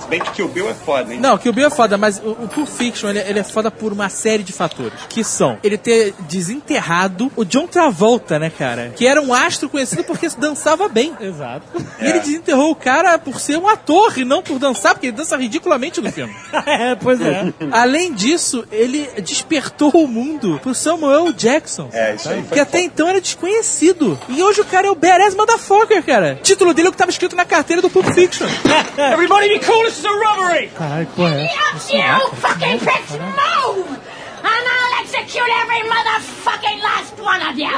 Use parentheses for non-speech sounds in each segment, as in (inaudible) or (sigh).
Se bem que Kill Bill é foda, hein? Não, Kill Bill é foda, mas o, o Pulp Fiction ele, ele é foda por uma série de fatores. Que são ele ter desenterrado o John Travolta, né, cara? Que era um astro conhecido porque (laughs) dançava bem. Exato. E ele desenterrou o cara por ser um ator e não por dançar, porque ele dança ridiculamente no filme. (laughs) é, pois é. Além disso, ele despertou o mundo pro Samuel Jackson. É, isso aí foi Que até então era desconhecido. E hoje o cara é o badass motherfucker, cara. O título dele é o que tava escrito na carteira do Pulp Fiction. (laughs) Everybody be cool, this is a robbery! Caralho, que porra é essa? You fucking pricks move! And I'll execute every motherfucking last one of you!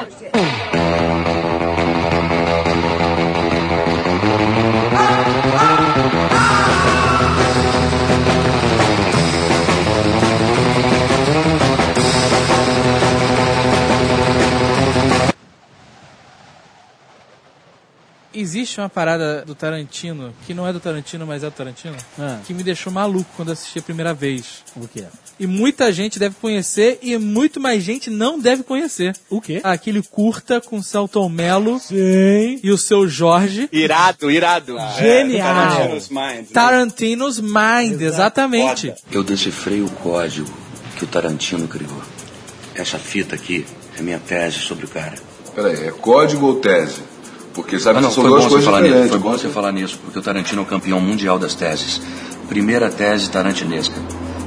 Existe uma parada do Tarantino, que não é do Tarantino, mas é do Tarantino, Ah. que me deixou maluco quando assisti a primeira vez. O quê? E muita gente deve conhecer e muito mais gente não deve conhecer. O quê? Aquele curta com o Celton Mello Sim. e o seu Jorge. Irado, irado. Genial. Tarantino's Mind. né? Tarantino's Mind, exatamente. Foda. Eu decifrei o código que o Tarantino criou. Essa fita aqui é minha tese sobre o cara. Peraí, é código ou tese? Porque sabe Ah, não, que são foi duas bom, você coisas falar nisso, diferentes. foi bom você falar nisso, porque o Tarantino é o campeão mundial das teses. Primeira tese tarantinesca.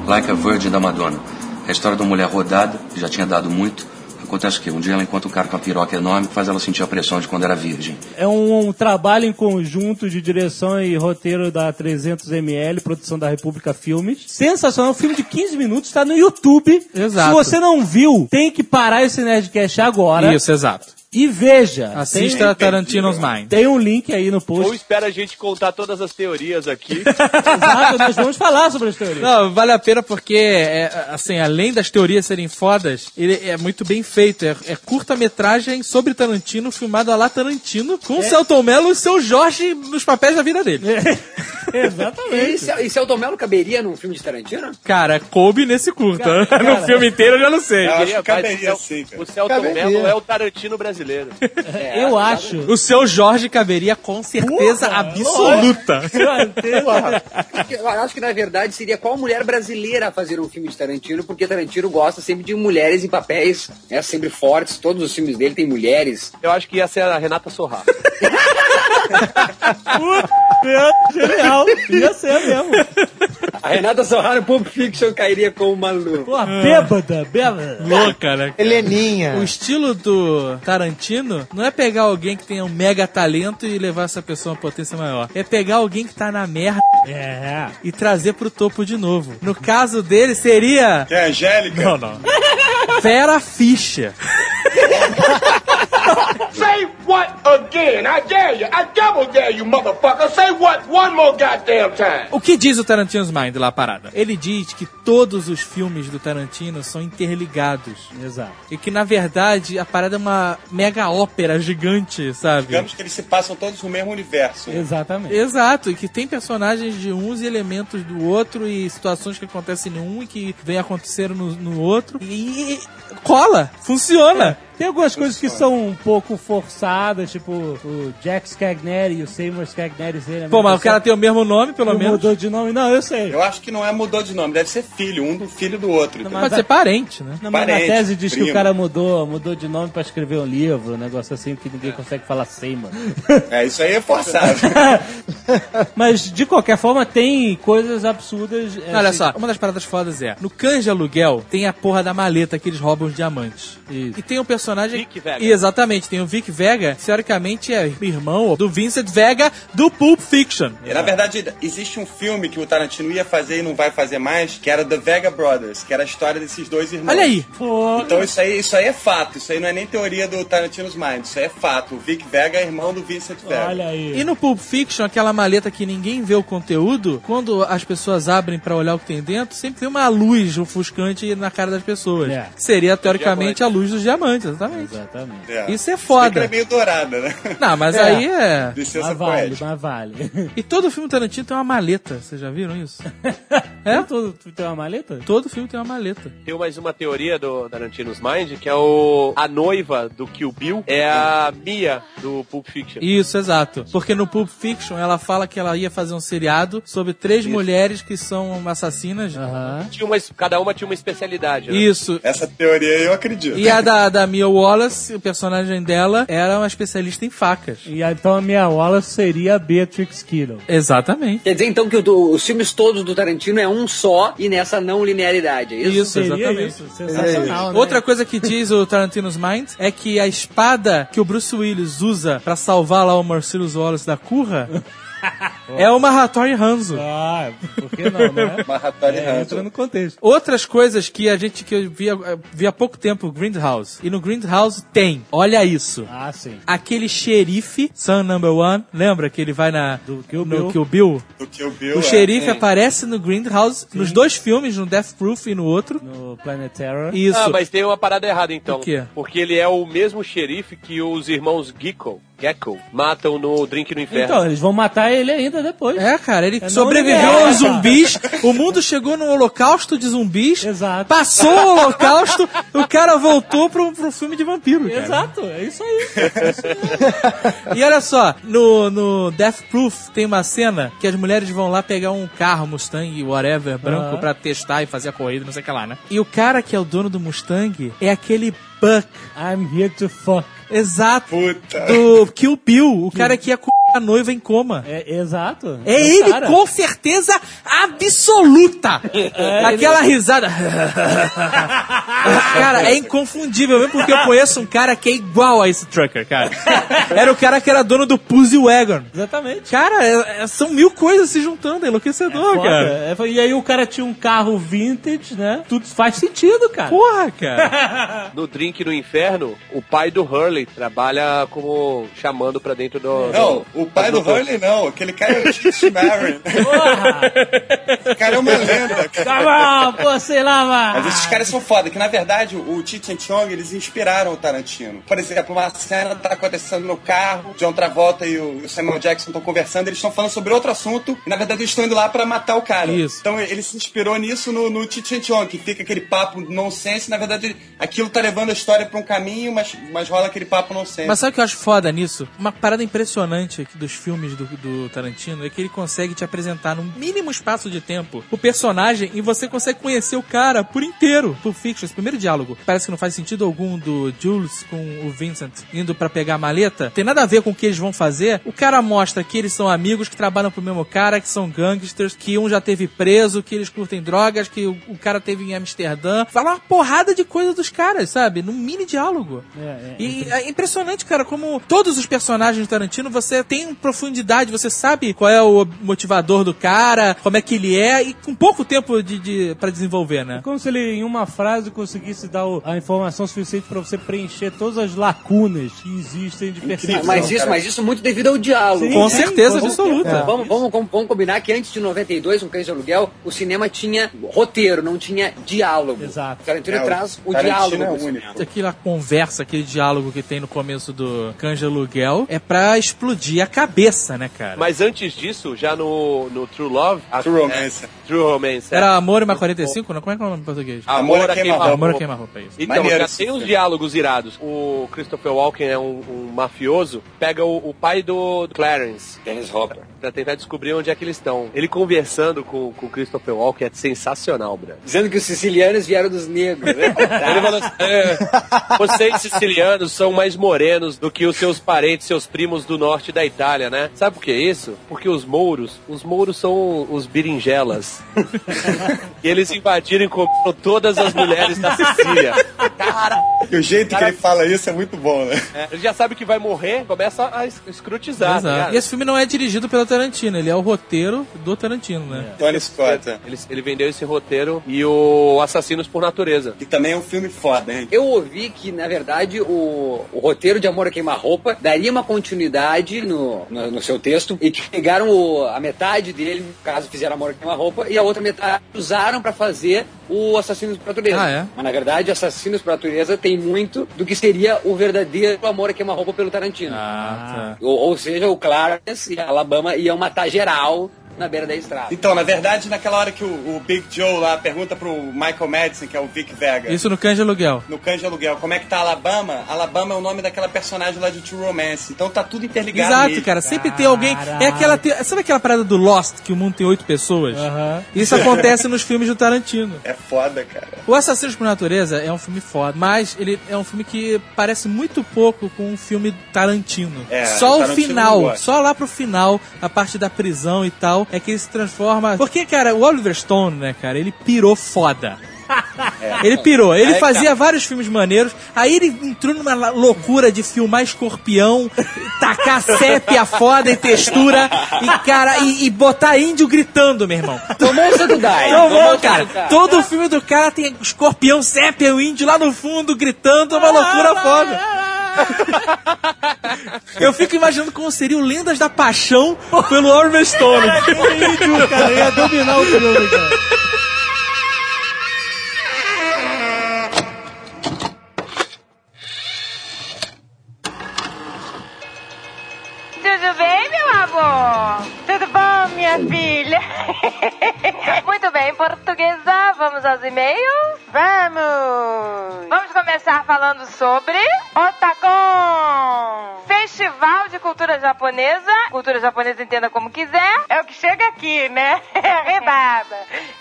Like a Virgin da Madonna. É a história de uma mulher rodada, que já tinha dado muito. Acontece o quê? Um dia ela encontra um cara com uma piroca enorme que faz ela sentir a pressão de quando era virgem. É um, um trabalho em conjunto de direção e roteiro da 300ml, produção da República Filmes. Sensacional, um filme de 15 minutos, está no YouTube. Exato. Se você não viu, tem que parar esse Nerdcast agora Isso, exato. E veja. Assista Tarantino's Mind. Tem, tem um link aí no Ou post. espera a gente contar todas as teorias aqui. (laughs) Exato, nós vamos falar sobre as teorias. Não, vale a pena porque, é, assim, além das teorias serem fodas, ele é muito bem feito. É, é curta-metragem sobre Tarantino, filmado a lá Tarantino, com o Celton Mello e seu Jorge nos papéis da vida dele. (laughs) Exatamente. E e o Mello caberia num filme de Tarantino? Cara, coube nesse curta. Cara, (laughs) no filme inteiro eu já não sei. Eu acho que caberia o sim, cara. O Celton. Mello é o Tarantino brasileiro. (laughs) Eu acho. O seu Jorge caberia com certeza Porra, absoluta. Eu acho que na verdade seria qual mulher brasileira a fazer um filme de Tarantino, porque Tarantino gosta sempre de mulheres em papéis, né, sempre fortes. Todos os filmes dele tem mulheres. Eu acho que ia ser a Renata Sorra. (laughs) Genial. Ia ser mesmo. A Renata Sorra no Pulp Fiction cairia como uma lua. Pô, bêbada, bêbada. Louca, né? Heleninha. O estilo do Tarantino não é pegar alguém que tenha um mega talento e levar essa pessoa a uma potência maior. É pegar alguém que tá na merda É. e trazer pro topo de novo. No caso dele seria Que é Angélica? Não, não. Vera Fischer. (laughs) Say what again? I dare you. I double dare you, motherfucker. Say what one more goddamn time. O que diz o Tarantino's Mind lá a parada? Ele diz que todos os filmes do Tarantino são interligados. Exato. E que, na verdade, a parada é uma mega ópera gigante, sabe? Digamos que eles se passam todos no mesmo universo. né? Exatamente. Exato, e que tem personagens de uns e elementos do outro e situações que acontecem em um e que vem acontecendo no, no outro. E cola, funciona. Tem algumas coisas que são um pouco forçadas, tipo o Jack Scagneri e o Seymour Scagneri. serem Pô, mas o cara tem o mesmo nome, pelo Não menos. mudou de nome. Não, eu sei. Eu acho que não é mudou de nome, deve ser filho, um do filho do outro. entendeu? Pode ser parente, né? Não, mas na Parente, tese diz que primo. o cara mudou, mudou de nome pra escrever um livro, um negócio assim que ninguém consegue falar Seymour. (laughs) É, isso aí é forçado. (laughs) Mas de qualquer forma tem coisas absurdas. é, Olha assim, só, uma das paradas fodas é, no Cães de Aluguel tem a porra da maleta que eles roubam os diamantes. Isso. E tem um personagem... Vic Vega. E exatamente, tem o Vic Vega, que teoricamente é irmão do Vincent Vega do Pulp Fiction. E, na verdade, existe um filme que o Tarantino ia fazer e não vai fazer mais, que era The Vega Brothers, que era a história desses dois irmãos. Olha aí. Pô, Então isso aí, isso aí é fato, isso aí não é nem teoria do Tarantino's Mind, isso aí é fato. O Vic Vega é irmão do Vincent Vega. olha aí. E no Pulp Fiction, aquela maleta que ninguém vê o conteúdo, quando as pessoas abrem pra olhar o que tem dentro, sempre tem uma luz ofuscante na cara das pessoas. É. Seria, teoricamente, a luz dos diamantes, exatamente. Exatamente. É. Isso é foda. é meio dourada, né? Não, mas É. aí é. Licença Mas vale, poética. mas vale. E todo filme Tarantino tem uma maleta. Vocês já viram isso? (laughs) É? Tu, tu tem uma maleta? Todo filme tem uma maleta. Tem mais uma teoria do Tarantino's Mind, que é o a noiva do Kill Bill é a Mia do Pulp Fiction. Isso, exato. Porque no Pulp Fiction ela fala que ela ia fazer um seriado sobre três mulheres que são assassinas. Tinha uma, cada uma tinha uma especialidade. Né? Isso. Essa teoria eu acredito. E a da, da Mia Wallace, o personagem dela, era uma especialista em facas. E então a minha Wallace seria a Beatrix Kiddo. Exatamente. Quer dizer, então, que o do- os filmes todos do Tarantino é um só e nessa não linearidade, é isso? Isso, Seria exatamente. isso. Sensacional, né? Outra coisa que diz o Tarantino's Mind é que a espada que o Bruce Willis usa pra salvar lá o Marcellus Wallace da curra (laughs) é o Mahatori Hanzo. Ah, por que não, né? (laughs) Mahatari É, Hanzo. entra no contexto. Outras coisas que a gente que eu vi, vi há pouco tempo, Grindhouse. E no Grindhouse tem, olha isso. Ah, sim. Aquele xerife, Son Number One, lembra que ele vai na Do Kill no Bill. Kill Bill? Do Kill Bill, O é. xerife aparece no Grindhouse nos dois filmes, no Death Proof e no outro. No Planet Terror. Isso. Ah, mas tem uma parada errada então. O quê? Porque ele é o mesmo xerife que os irmãos Gecko, Gecko matam no Drink no Inferno. Então, eles vão matar ele ainda depois. É, cara, ele É sobreviveu aos cara. zumbis, o mundo chegou no holocausto de zumbis, Exato. passou o holocausto, o cara voltou pro, pro filme de vampiro, cara. Exato, é isso aí. (laughs) E olha só, no, no Death Proof tem uma cena que as mulheres vão lá pegar um carro Mustang, whatever, branco, Aham. pra testar e fazer a corrida, não sei o que lá, né? E o cara que é o dono do Mustang é aquele Buck, I'm here to fuck. exato, Puta. do Kill Bill, o cara que ia com a noiva em coma. É, exato. É o ele cara. com certeza absoluta. Aquela risada. (laughs) cara, é inconfundível, mesmo porque eu conheço um cara que é igual a esse trucker, cara. Era o cara que era dono do Pussy Wagon. Exatamente. Cara, é- é- são mil coisas se juntando, é enlouquecedor, Foda. cara. É, e aí o cara tinha um carro vintage, né? Tudo faz sentido, cara. Porra, cara. (laughs) No Drink no Inferno, o pai do Hurley trabalha como chamando pra dentro do. Não, do- o pai do Hurley não. Aquele cara é o Titi Marin. Porra! O cara é uma lenda, cara. tá bom, pô, sei lá, Mas mano. esses caras são foda, que na verdade o Cheech and Chong, eles inspiraram o Tarantino. Por exemplo, uma cena tá acontecendo no carro, John Travolta e o Samuel Jackson estão conversando, eles estão falando sobre outro assunto, e na verdade eles estão indo lá pra matar o cara. Isso. Então ele se inspirou nisso no, no Cheech and Chong, que fica aquele papo nonsense, na verdade aquilo tá levando a história pra um caminho, mas, mas rola aquele papo nonsense. Mas sabe o que eu acho foda nisso? Uma parada impressionante aqui dos filmes do, do Tarantino é que ele consegue te apresentar num mínimo espaço de tempo o personagem e você consegue conhecer o cara por inteiro. Por Fiction, esse primeiro diálogo, parece que não faz sentido algum do Jules com o Vincent indo pra pegar a maleta. Tem nada a ver com o que eles vão fazer. O cara mostra que eles são amigos, que trabalham pro mesmo cara, que são gangsters, que um já teve preso, que eles curtem drogas, que o, o cara teve em Amsterdã. Fala uma porrada de coisa dos caras, sabe? Num mini diálogo. É, é. E é impressionante, cara, como todos os personagens do Tarantino, você tem profundidade, você sabe qual é o motivador do cara, como é que ele é, e com pouco tempo de, de para desenvolver, né? Como se ele, em uma frase, conseguisse dar o- a informação suficiente pra você preencher todas as lacunas que existem de percepção. Mas isso, mas isso muito devido ao diálogo. Sim, Com certeza com absoluta. Vamos, vamos, vamos, vamos combinar que antes de 92, um cães de aluguel, o cinema tinha roteiro, não tinha diálogo. Exato. O Tarantino É, o traz o Tarantino diálogo. é único. Aquela conversa, aquele diálogo que tem no começo do Canja Aluguel é pra explodir a cabeça, né, cara? Mas antes disso, já no, no True Love. a- True Romance. é, True Romance. é. Era Amor e uma 45, não? Como é que é o nome em português? Amor a queima-roupa. Amor a queima-roupa, é isso. Então, Maneiro já tem uns diálogos irados. O Christopher Walken é um, um mafioso, pega o, o pai do Clarence, Dennis Hopper. Pra tentar descobrir onde é que eles estão. Ele conversando com, com o Christopher Walken é sensacional, Brad. Dizendo que os sicilianos vieram dos negros, né? (laughs) Ele falou assim, é, vocês sicilianos são mais morenos do que os seus parentes, seus primos do norte da Itália, né? Sabe por que isso? Porque os mouros, os mouros são os berinjelas. e eles invadiram e comeram todas as mulheres da Sicília. Cara, E o jeito Cara- que ele fala isso é muito bom, né? é, ele já sabe que vai morrer, começa a es- escrutizar. tá Exato. E esse filme não é dirigido pelo Tarantino, ele é o roteiro do Tarantino, né? Tony Scott. é. Ele, ele vendeu esse roteiro e o Assassinos por Natureza. Que também é um filme foda, hein? Eu ouvi que, na verdade, o, o roteiro de Amor a Queima-Roupa daria uma continuidade no no, no, seu texto, e que pegaram o- a metade dele, no caso, fizeram Amor a Roupa, e a outra metade usaram pra fazer o Assassinos por Natureza. Ah, é? Mas na verdade, Assassinos por Natureza tem muito do que seria o verdadeiro Amor a Roupa pelo Tarantino. Ah, tá. Ou, ou seja, o Clarence e a Alabama iam matar geral na beira da estrada. Então, na verdade, naquela hora que o, o Big Joe lá pergunta pro Michael Madison, que é o Vic Vega, Isso no de Aluguel. no de Aluguel, como é que tá Alabama? Alabama é o nome daquela personagem lá de True Romance. Então tá tudo interligado Exato, mesmo. cara. Sempre tem alguém. É aquela. te- Sabe aquela parada do Lost, que o mundo tem oito pessoas? Aham. Isso acontece nos filmes do Tarantino. É foda, cara. O Assassinos por Natureza é um filme foda, mas ele é um filme que parece muito pouco com um filme Tarantino. É, só o o Tarantino final, só lá pro final, a parte da prisão e tal, é que ele se transforma. Porque, cara, o Oliver Stone, né, cara, ele pirou foda. Ele pirou. Ele Aí, fazia cara. vários filmes maneiros. Aí ele entrou numa loucura de filmar escorpião, tacar sépia foda e textura e, cara, e, e botar índio gritando, meu irmão. Tomou o santo Dai. Não tomou o cara. Todo filme do cara tem escorpião, sépia, o índio lá no fundo gritando, é uma loucura foda. (laughs) Eu fico imaginando como seria o Lendas da Paixão pelo Oliver Stone. índio, cara, ia dominar o filme, cara. Tudo bem, meu amor? Tudo bom, minha filha? (laughs) Muito bem, portuguesa. Vamos aos e-mails? Vamos! Vamos começar falando sobre Otacon! Festival de Cultura Japonesa. Cultura japonesa entenda como quiser. É o que chega aqui, né? (laughs) (laughs) Rebaba.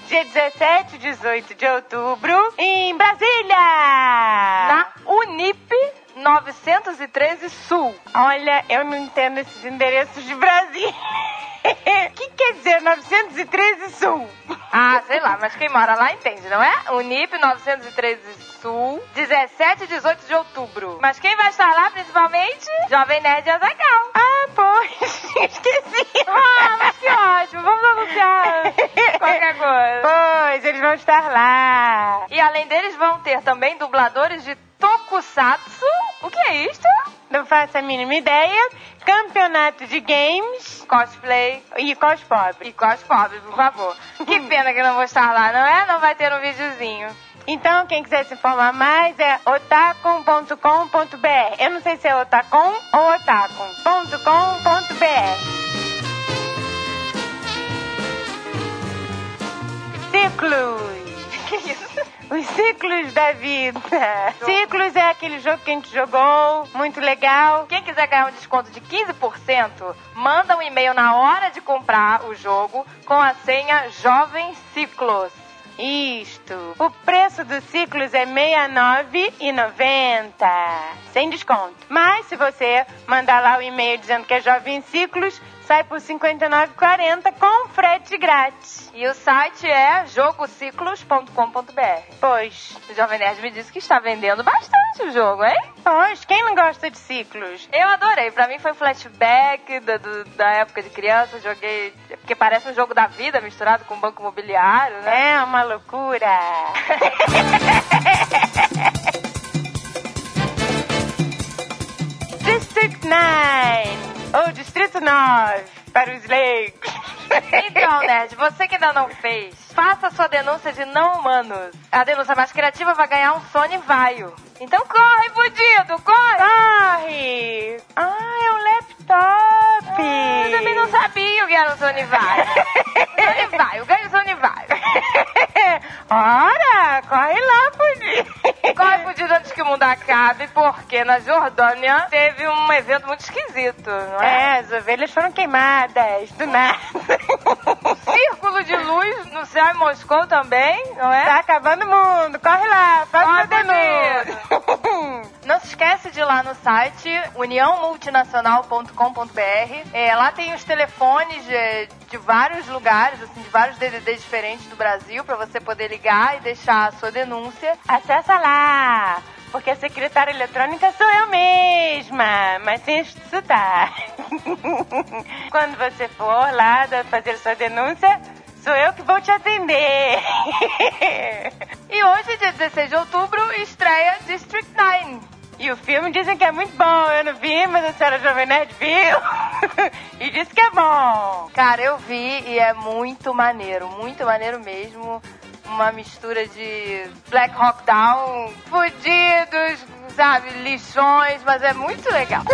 Dia 17 e 18 de outubro, em Brasília! Na Unip 913 Sul. Olha, eu não entendo esses endereços de Brasília. O (laughs) que quer dizer 913 Sul? Ah, sei lá, mas quem mora lá entende, não é? Unip 913 Sul, 17 e 18 de outubro. Mas quem vai estar lá principalmente? Jovem Nerd e Azagal. Ah, pois, (laughs) esqueci. Ah, mas que ótimo, vamos anunciar qualquer coisa. Pois, eles vão estar lá. E além deles vão ter também dubladores de Tokusatsu. O que é isto? Não faço a mínima ideia. Campeonato de games. Cosplay. E cospobre. E cospobre, por favor. que pena que eu não vou estar lá, não é? Não vai ter um videozinho. Então, quem quiser se informar mais é otacon.com.br. Eu não sei se é otacon ou otacon.com.br. Ciclos. (laughs) Os ciclos da vida. Ciclos é aquele jogo que a gente jogou, muito legal. Quem quiser ganhar um desconto de 15%, manda um e-mail na hora de comprar o jogo com a senha Jovem Ciclos. Isto. O preço dos ciclos é R$ 69,90. Sem desconto. Mas se você mandar lá o e-mail dizendo que é Jovem Ciclos, sai por R$ 59,40 com frete grátis. E o site é jogociclos.com.br. Pois. O Jovem Nerd me disse que está vendendo bastante o jogo, hein? Pois, quem não gosta de ciclos? Eu adorei. Pra mim foi flashback da, do- da época de criança. Joguei. Porque parece um jogo da vida misturado com banco imobiliário, né? É uma loucura. (laughs) District 9, ou Distrito 9, para os leigos. Então, (laughs) Nerd, você que ainda não fez, faça sua denúncia de não humanos. A denúncia mais criativa vai ganhar um Sony Vaio. Então corre, fudido, corre! Corre! Ah, é um laptop! eu também não sabia o que era um Sony Vaio. (laughs) Sony Vaio, ganha o Sony Vaio. (laughs) Ora, corre lá, fudido. Corre, fudido, antes que o mundo acabe, porque na Jordânia teve um evento muito esquisito, não é? É, as ovelhas foram queimadas, do nada. (laughs) Círculo de luz no céu em Moscou também, não é? Tá acabando o mundo, corre lá, a denúncia. Não se esquece de ir lá no site uniãomultinacional.com.br. É, lá tem os telefones de, de vários lugares, assim, de vários DDDs diferentes do Brasil, para você poder ligar e deixar a sua denúncia. Acessa lá! Porque a secretária eletrônica sou eu mesma, mas sem sotaque. (laughs) Quando você for lá fazer sua denúncia, sou eu que vou te atender. (laughs) e hoje, dia 16 de outubro, estreia District 9. E o filme dizem que é muito bom. Eu não vi, mas a senhora Jovem Nerd viu. (laughs) e disse que é bom. Cara, eu vi e é muito maneiro, muito maneiro mesmo. Uma mistura de Black Hawk Down, fudidos, sabe, lixões, mas é muito legal. (laughs)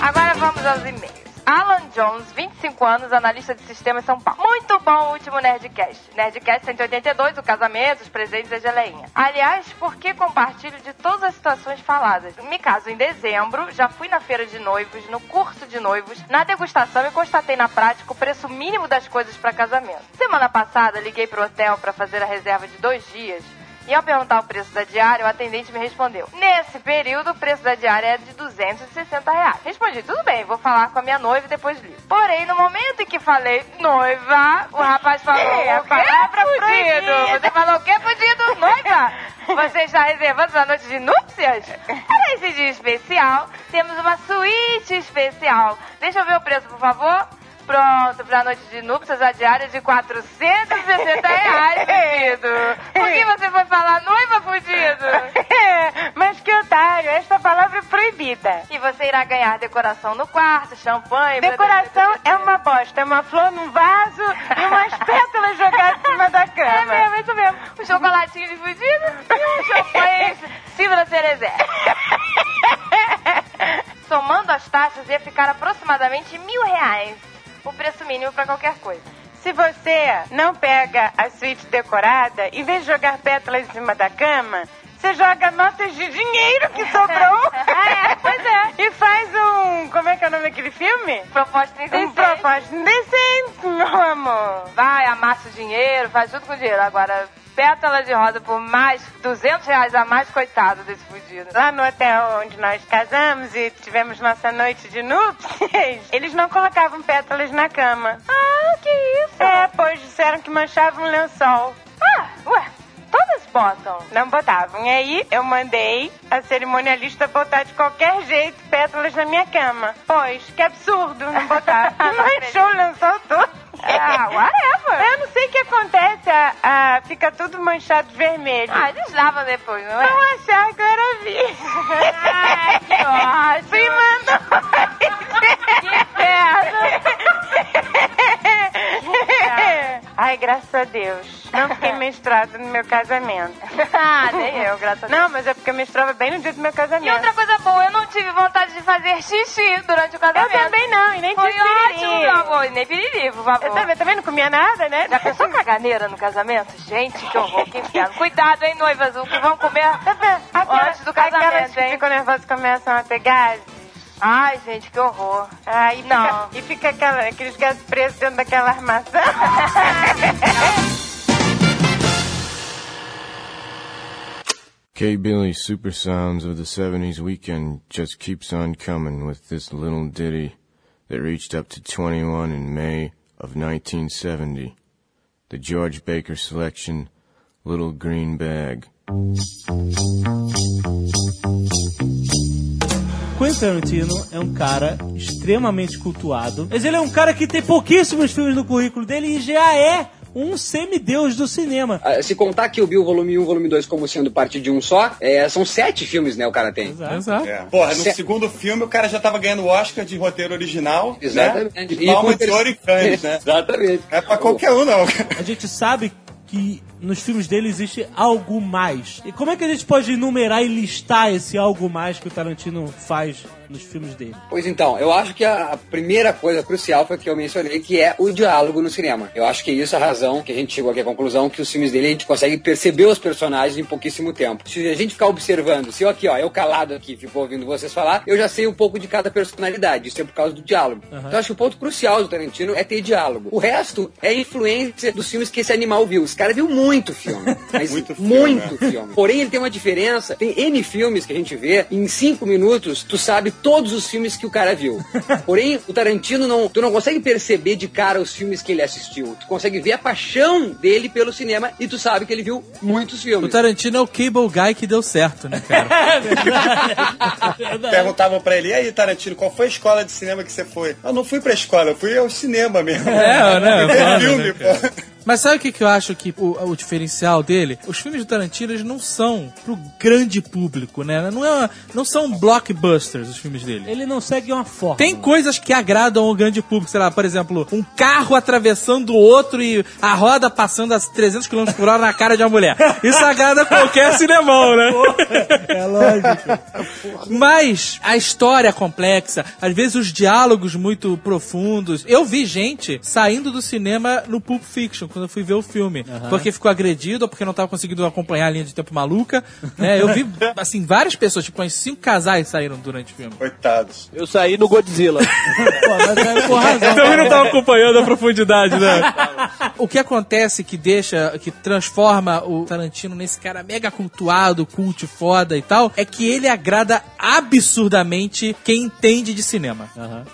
Agora vamos aos e-mails. Alan Jones, 25 anos, analista de sistemas São Paulo. Muito bom o último Nerdcast. Nerdcast 182, o casamento, os presentes e a geleinha. Aliás, por que compartilho de todas as situações faladas? Me caso em dezembro, já fui na feira de noivos, no curso de noivos, na degustação e constatei na prática o preço mínimo das coisas para casamento. Semana passada, liguei pro hotel para fazer a reserva de dois dias e ao perguntar o preço da diária, o atendente me respondeu: Nesse período, o preço da diária é de 260 reais. Respondi: Tudo bem, vou falar com a minha noiva e depois ligo. Porém, no momento em que falei noiva, o rapaz falou: (laughs) É, palavra fudido? proibida. Você falou o que, fudido? Noiva? (laughs) Você está reservando sua noite de núpcias? Para esse dia especial, temos uma suíte especial. Deixa eu ver o preço, por favor. Pronto, pra noite de núpcias, a diária de 460 reais, (laughs) fudido. Por que você foi falar noiva, fudido? (laughs) Mas que otário, esta palavra é proibida. E você irá ganhar decoração no quarto, champanhe... Decoração é uma bosta, é uma flor num vaso e umas (laughs) pétalas jogadas em cima da É cama. mesmo, é isso mesmo. Um chocolatinho de fudido e um champanhe Silva Cerezé. Somando as taxas, ia ficar aproximadamente mil reais. O preço mínimo pra qualquer coisa. Se você não pega a suíte decorada, em vez de jogar pétalas em cima da cama, você joga notas de dinheiro que sobrou. (laughs) Ah, é? Pois é. E faz um. Como é que é o nome daquele filme? Proposta Um indecente. propósito indecente, meu amor. Vai, amassa o dinheiro, faz tudo com o dinheiro. Agora, pétala de rosa por mais 200 reais a mais, coitado desse fudido. Lá no hotel onde nós casamos e tivemos nossa noite de núpcias, (laughs) eles não colocavam pétalas na cama. Ah, que isso? É, pois disseram que manchavam o lençol. Ah, ué, todas botam. Não botavam. E aí eu mandei a cerimonialista botar de qualquer jeito pétalas na minha cama. Pois, que absurdo não botar. (laughs) Não Manchou o lençol todo. Ah, whatever. Eu não sei o que acontece, a- a- fica tudo manchado de vermelho. Ah, eles lavam depois, não é? Vão achar que eu era virgem. Ai, que ótimo. Me (laughs) (laughs) mandou. Ai, graças a Deus. Não fiquei (laughs) menstruada no meu casamento. ah, nem (laughs) eu, graças a Deus. Não, mas é porque eu menstruava bem no dia do meu E casamento. outra coisa boa, eu não tive vontade de fazer xixi durante o casamento. Eu também não, e nem Foi tive ótimo, piriri. meu amor. E nem piriri, por favor. Eu também, também não comia nada, né? Já pensou caganeira no casamento? Gente, que horror, que inferno. Cuidado, hein, noivas, o que vão comer (laughs) antes do Aquelas casamento, que hein? ficam nervosas e começam a gases. Ai, gente, que horror. E Não. fica, e fica aquela, aqueles gases presos dentro daquela armação. (laughs) K. Billy Super Sounds of the 70s weekend just keeps on coming with this little ditty that reached up to 21 in May of 1970. The George Baker selection, Little Green Bag. Quentin Tarantino é um cara extremamente cultuado, mas ele é um cara que tem pouquíssimos filmes no currículo dele e já é um semideus do cinema. Ah, Se contar que o Bill volume 1 volume 2 como sendo parte de um só, é, são sete filmes, né, o cara tem. Exato. É. Porra, no Se- segundo filme o cara já tava ganhando o Oscar de roteiro original. Exatamente. Né? E E palma com de ter- ouro e Cannes, né? (laughs) Exatamente. Não é pra qualquer um, não. A gente sabe que nos filmes dele existe algo mais. E como é que a gente pode enumerar e listar esse algo mais que o Tarantino faz nos filmes dele? Pois então, eu acho que a primeira coisa crucial foi que eu mencionei, que é o diálogo no cinema. Eu acho que isso é a razão que a gente chegou aqui à conclusão que os filmes dele a gente consegue perceber os personagens em pouquíssimo tempo. Se a gente ficar observando, se eu aqui, ó, eu calado aqui, fico ouvindo vocês falar, eu já sei um pouco de cada personalidade. Isso é por causa do diálogo. Então eu acho que o ponto crucial do Tarantino é ter diálogo. O resto é influência dos filmes que esse animal viu. Esse cara viu muito filme. Mas Muito muito filme, (laughs) filme. Porém, ele tem uma diferença. Tem N filmes que a gente vê, em cinco minutos, tu sabe todos os filmes que o cara viu. (laughs) Porém, o Tarantino não. Tu não consegue perceber de cara os filmes que ele assistiu. Tu consegue ver a paixão dele pelo cinema e tu sabe que ele viu muitos O filmes. Tarantino é o cable guy que deu certo, né, cara? (laughs) Perguntavam pra ele, e aí, Tarantino, qual foi a escola de cinema que você foi? Eu não fui pra escola, eu fui ao cinema mesmo. É, né, filme, né, pô. Mas sabe o que, que eu acho que o, o diferencial dele? Os filmes do Tarantino eles não são pro grande público, né? Não, é, não são blockbusters os filmes dele. Ele não segue uma forma. Tem coisas que agradam ao grande público, sei lá, por exemplo, um carro atravessando o outro e a roda passando a 300 km por hora na cara de uma mulher. Isso agrada qualquer cinemão, né? É lógico. Mas a história é complexa, às vezes os diálogos muito profundos. Eu vi gente saindo do cinema no Pulp Fiction quando eu fui ver o filme, porque ficou agredido ou porque não tava conseguindo acompanhar a linha de tempo maluca. Né? Eu vi, (laughs) assim, várias pessoas, tipo, uns cinco casais saíram durante o filme. Coitados. Eu saí no Godzilla. (laughs) Pô, mas é razão. Também não tava acompanhando a profundidade, né? o que acontece que deixa, que transforma o Tarantino nesse cara mega cultuado, cult foda e tal, é que ele agrada absurdamente quem entende de cinema.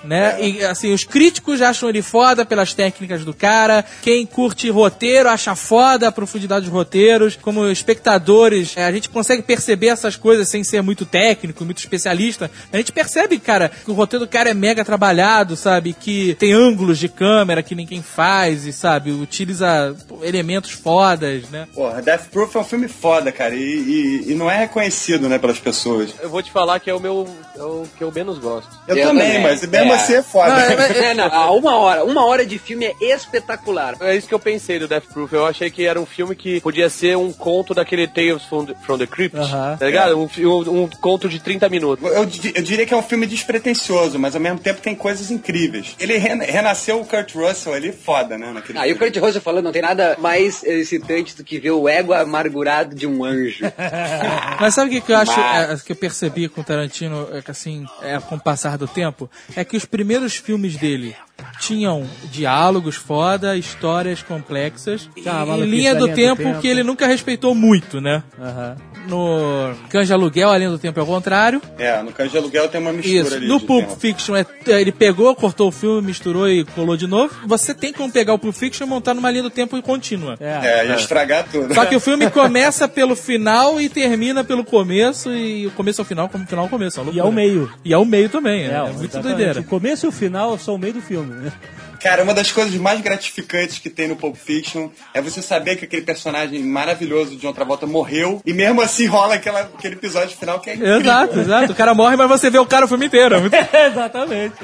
Né? E assim, os críticos acham ele foda pelas técnicas do cara, quem curte roteiro acha foda a profundidade dos roteiros, como espectadores, é, a gente consegue perceber essas coisas sem ser muito técnico, muito especialista. A gente percebe, cara, que o roteiro do cara é mega trabalhado, sabe? Que tem ângulos de câmera que ninguém faz e, sabe, utiliza elementos fodas, né? Porra, Death Proof é um filme foda, cara, e, e- e não é reconhecido, né, pelas pessoas. Eu vou te falar que é o meu. É o que eu menos gosto. Eu, também, mas mesmo É. assim é foda. Não, é- (laughs) é- É, não, uma hora, uma hora de filme é espetacular. É isso que eu pensei do Death Proof. Eu achei que era um filme que podia ser um conto daquele Tales from the, from the Crypt. Aham. Tá ligado? Um, fi- um, um conto de 30 minutos. Eu, eu diria que é um filme despretensioso, mas ao mesmo tempo tem coisas incríveis. Ele rena- renasceu o Kurt Russell ali foda, né? Naquele Ah, e o filme. Kurt Russell falando, não tem nada mais excitante do que ver o ego amargurado de um anjo. (laughs) Mas sabe o que, que eu acho Mas- é, que eu percebi com o Tarantino, é, que assim, é, com o passar do tempo? É que os primeiros filmes dele tinham diálogos foda, histórias complexas, e, em maluquice linha do linha do tempo, tempo. que ele nunca respeitou muito, né? Aham. No de Aluguel, a linha do tempo é o contrário. É, no de Aluguel tem uma mistura Isso. ali. No Pulp tempo. Fiction, é, é, ele pegou, cortou o filme, misturou e colou de novo. Você tem como pegar o Pulp Fiction e montar numa linha do tempo contínua. É, ia estragar tudo. Só que o filme começa pelo final e termina pelo começo, e o começo ao final, como o final ao começo. é E ao meio. E ao meio também, é, é muito exatamente. doideira. O começo e o final são o meio do filme. Né? (laughs) Cara, uma das coisas mais gratificantes que tem no Pulp Fiction é você saber que aquele personagem maravilhoso de John Travolta morreu e mesmo assim rola aquela, aquele episódio final que é incrível. Exato, exato. O cara morre, mas você vê o cara o filme inteiro. É (laughs) Exatamente.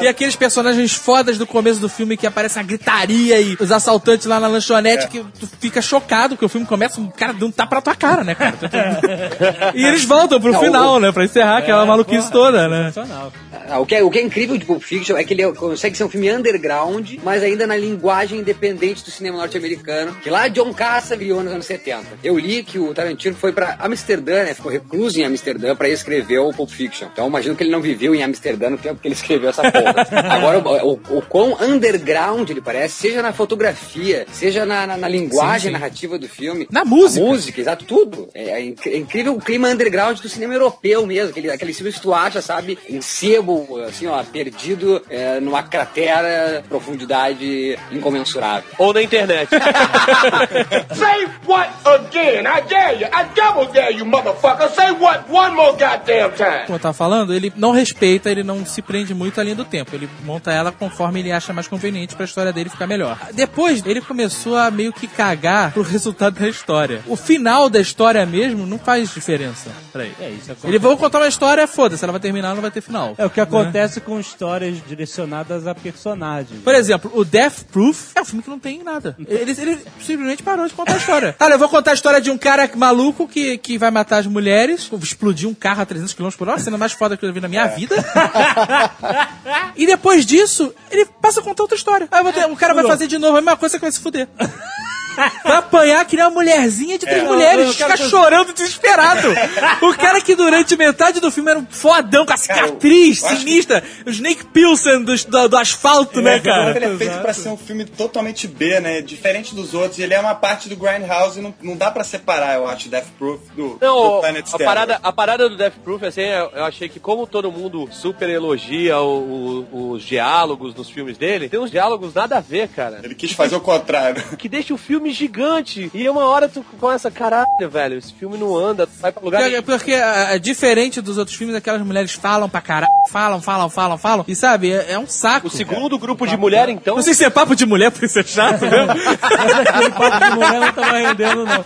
E aqueles personagens fodas do começo do filme que aparecem a gritaria e os assaltantes lá na lanchonete que tu fica chocado que o filme começa, um cara dando um tapa na tua cara, né, cara? e eles voltam pro Não, final, o- né? Pra encerrar aquela maluquice toda, né? Sensacional. Ah, o, que é, o que é incrível de Pulp Fiction é que ele consegue ser um filme underground, mas ainda na linguagem independente do cinema norte-americano, que lá John Caça criou nos anos 70. Eu li que o Tarantino foi pra Amsterdã, né? Ficou recluso em Amsterdã pra escrever o Pulp Fiction. Então imagino que ele não viveu em Amsterdã no tempo que ele escreveu essa porra. (laughs) Agora, o, o, o quão underground ele parece, seja na fotografia, seja na, na- na linguagem Sim, sim. narrativa do filme. Na música. Música, exato, tudo. É, é é incrível o clima underground do cinema europeu mesmo. Aquele, aquele filme que tu acha, sabe, em sebo, assim, ó, perdido é, numa cratera, profundidade incomensurável. Ou na internet. (laughs) Say what again? I dare you. I double dare you, motherfucker. Say what one more goddamn time. Como eu tava falando, ele não respeita, ele não se prende muito à linha do tempo. Ele monta ela conforme ele acha mais conveniente pra história dele ficar melhor. Depois, ele começou a meio que cagar pro resultado da história. O final da história mesmo não faz diferença ele. É isso. Ele vai contar uma história, foda-se, ela vai terminar, não vai ter final. É o que acontece com histórias direcionadas a personagens. Por exemplo, o Death Proof é um filme que não tem nada. Ele, ele simplesmente parou de contar a história. (laughs) Olha, eu vou contar a história de um cara maluco que, que vai matar as mulheres, explodir um carro a 300 km por hora, cena mais foda que eu já vi na minha vida. (laughs) e depois disso, ele passa a contar outra história. Aí ter- o cara vai fazer de novo a mesma coisa que vai se fuder. (laughs) Vai apanhar que nem uma mulherzinha de três mulheres, eu fica chorando desesperado. O cara que durante metade do filme era um fodão com a cicatriz eu acho que- sinistra, o Snake Pilsen do, do, do asfalto, né, cara? Ele é feito pra ser um filme totalmente B, né? Diferente dos outros. Ele é uma parte do Grindhouse, não, não dá pra separar, eu acho, Death Proof do, do Não, Planet a parada, a parada do Death Proof, assim, eu eu achei que como todo mundo super elogia o- o- os diálogos nos filmes dele, tem uns diálogos nada a ver, cara. Ele quis fazer o contrário. Que deixa o filme gigante. gigante. E uma hora tu começa, caralho, velho, esse filme não anda, tu vai pra lugar Porque, porque é, é diferente dos outros filmes, aquelas mulheres falam pra caralho, falam, falam, falam, falam. E sabe, é, é um saco. O segundo grupo de mulher, então. Não sei se é papo de mulher, por isso é chato mesmo. (laughs) Aquele papo de mulher não tava rendendo, não.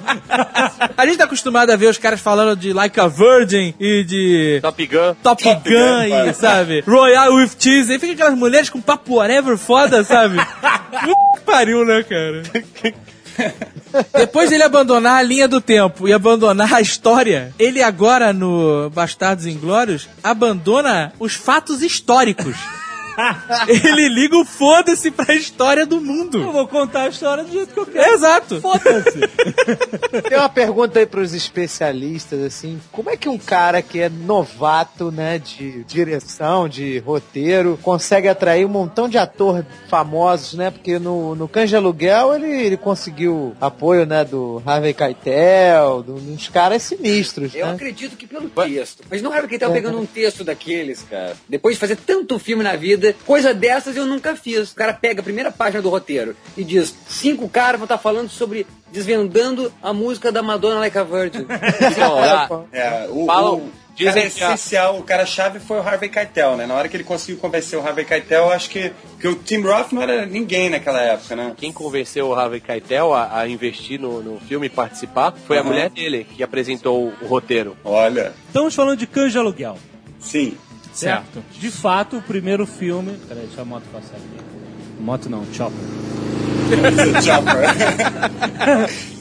A gente tá acostumado a ver os caras falando de Like a Virgin e de Top Gun. Top, Top Gun, Gun, e, sabe? Royal with Cheese. Aí fica aquelas mulheres com papo whatever foda, sabe? (laughs) Puta que pariu, né, cara? (laughs) (laughs) Depois dele abandonar a linha do tempo e abandonar a história, ele agora no Bastardos Inglórios abandona os fatos históricos. (laughs) ele liga o foda-se pra história do Eu mundo. vou contar a história do jeito que eu quero. Exato. Foda-se. (laughs) Tem uma pergunta aí pros especialistas, assim, como é que um cara que é novato, né, de direção, de roteiro, consegue atrair um montão de ator famosos, né, porque no, no de Aluguel ele, ele conseguiu apoio, né, do Harvey Keitel, do- dos caras sinistros, Eu né? acredito que pelo texto. Mas não era que ele tava pegando um texto daqueles, cara. Depois de fazer tanto filme na vida, coisa dessas eu nunca fiz. O cara pega a primeira página do roteiro e diz: cinco caras vão estar falando sobre desvendando a música da Madonna Like a Virgin. (laughs) Não, É, o, Falam- o dizem cara que a- essencial, o cara-chave foi o Harvey Keitel, né? Na hora que ele conseguiu convencer o Harvey Keitel, acho que, que o Tim Roth não era ninguém naquela época, né? Quem convenceu o Harvey Keitel a, a investir no, no filme e participar foi a Uhum. mulher dele, que apresentou o roteiro. Olha, Estamos falando de Cães de Aluguel. sim. Certo. De fato, o primeiro filme. Peraí, deixa a moto passar aqui. Moto não, chopper. (laughs) Chopper. (laughs)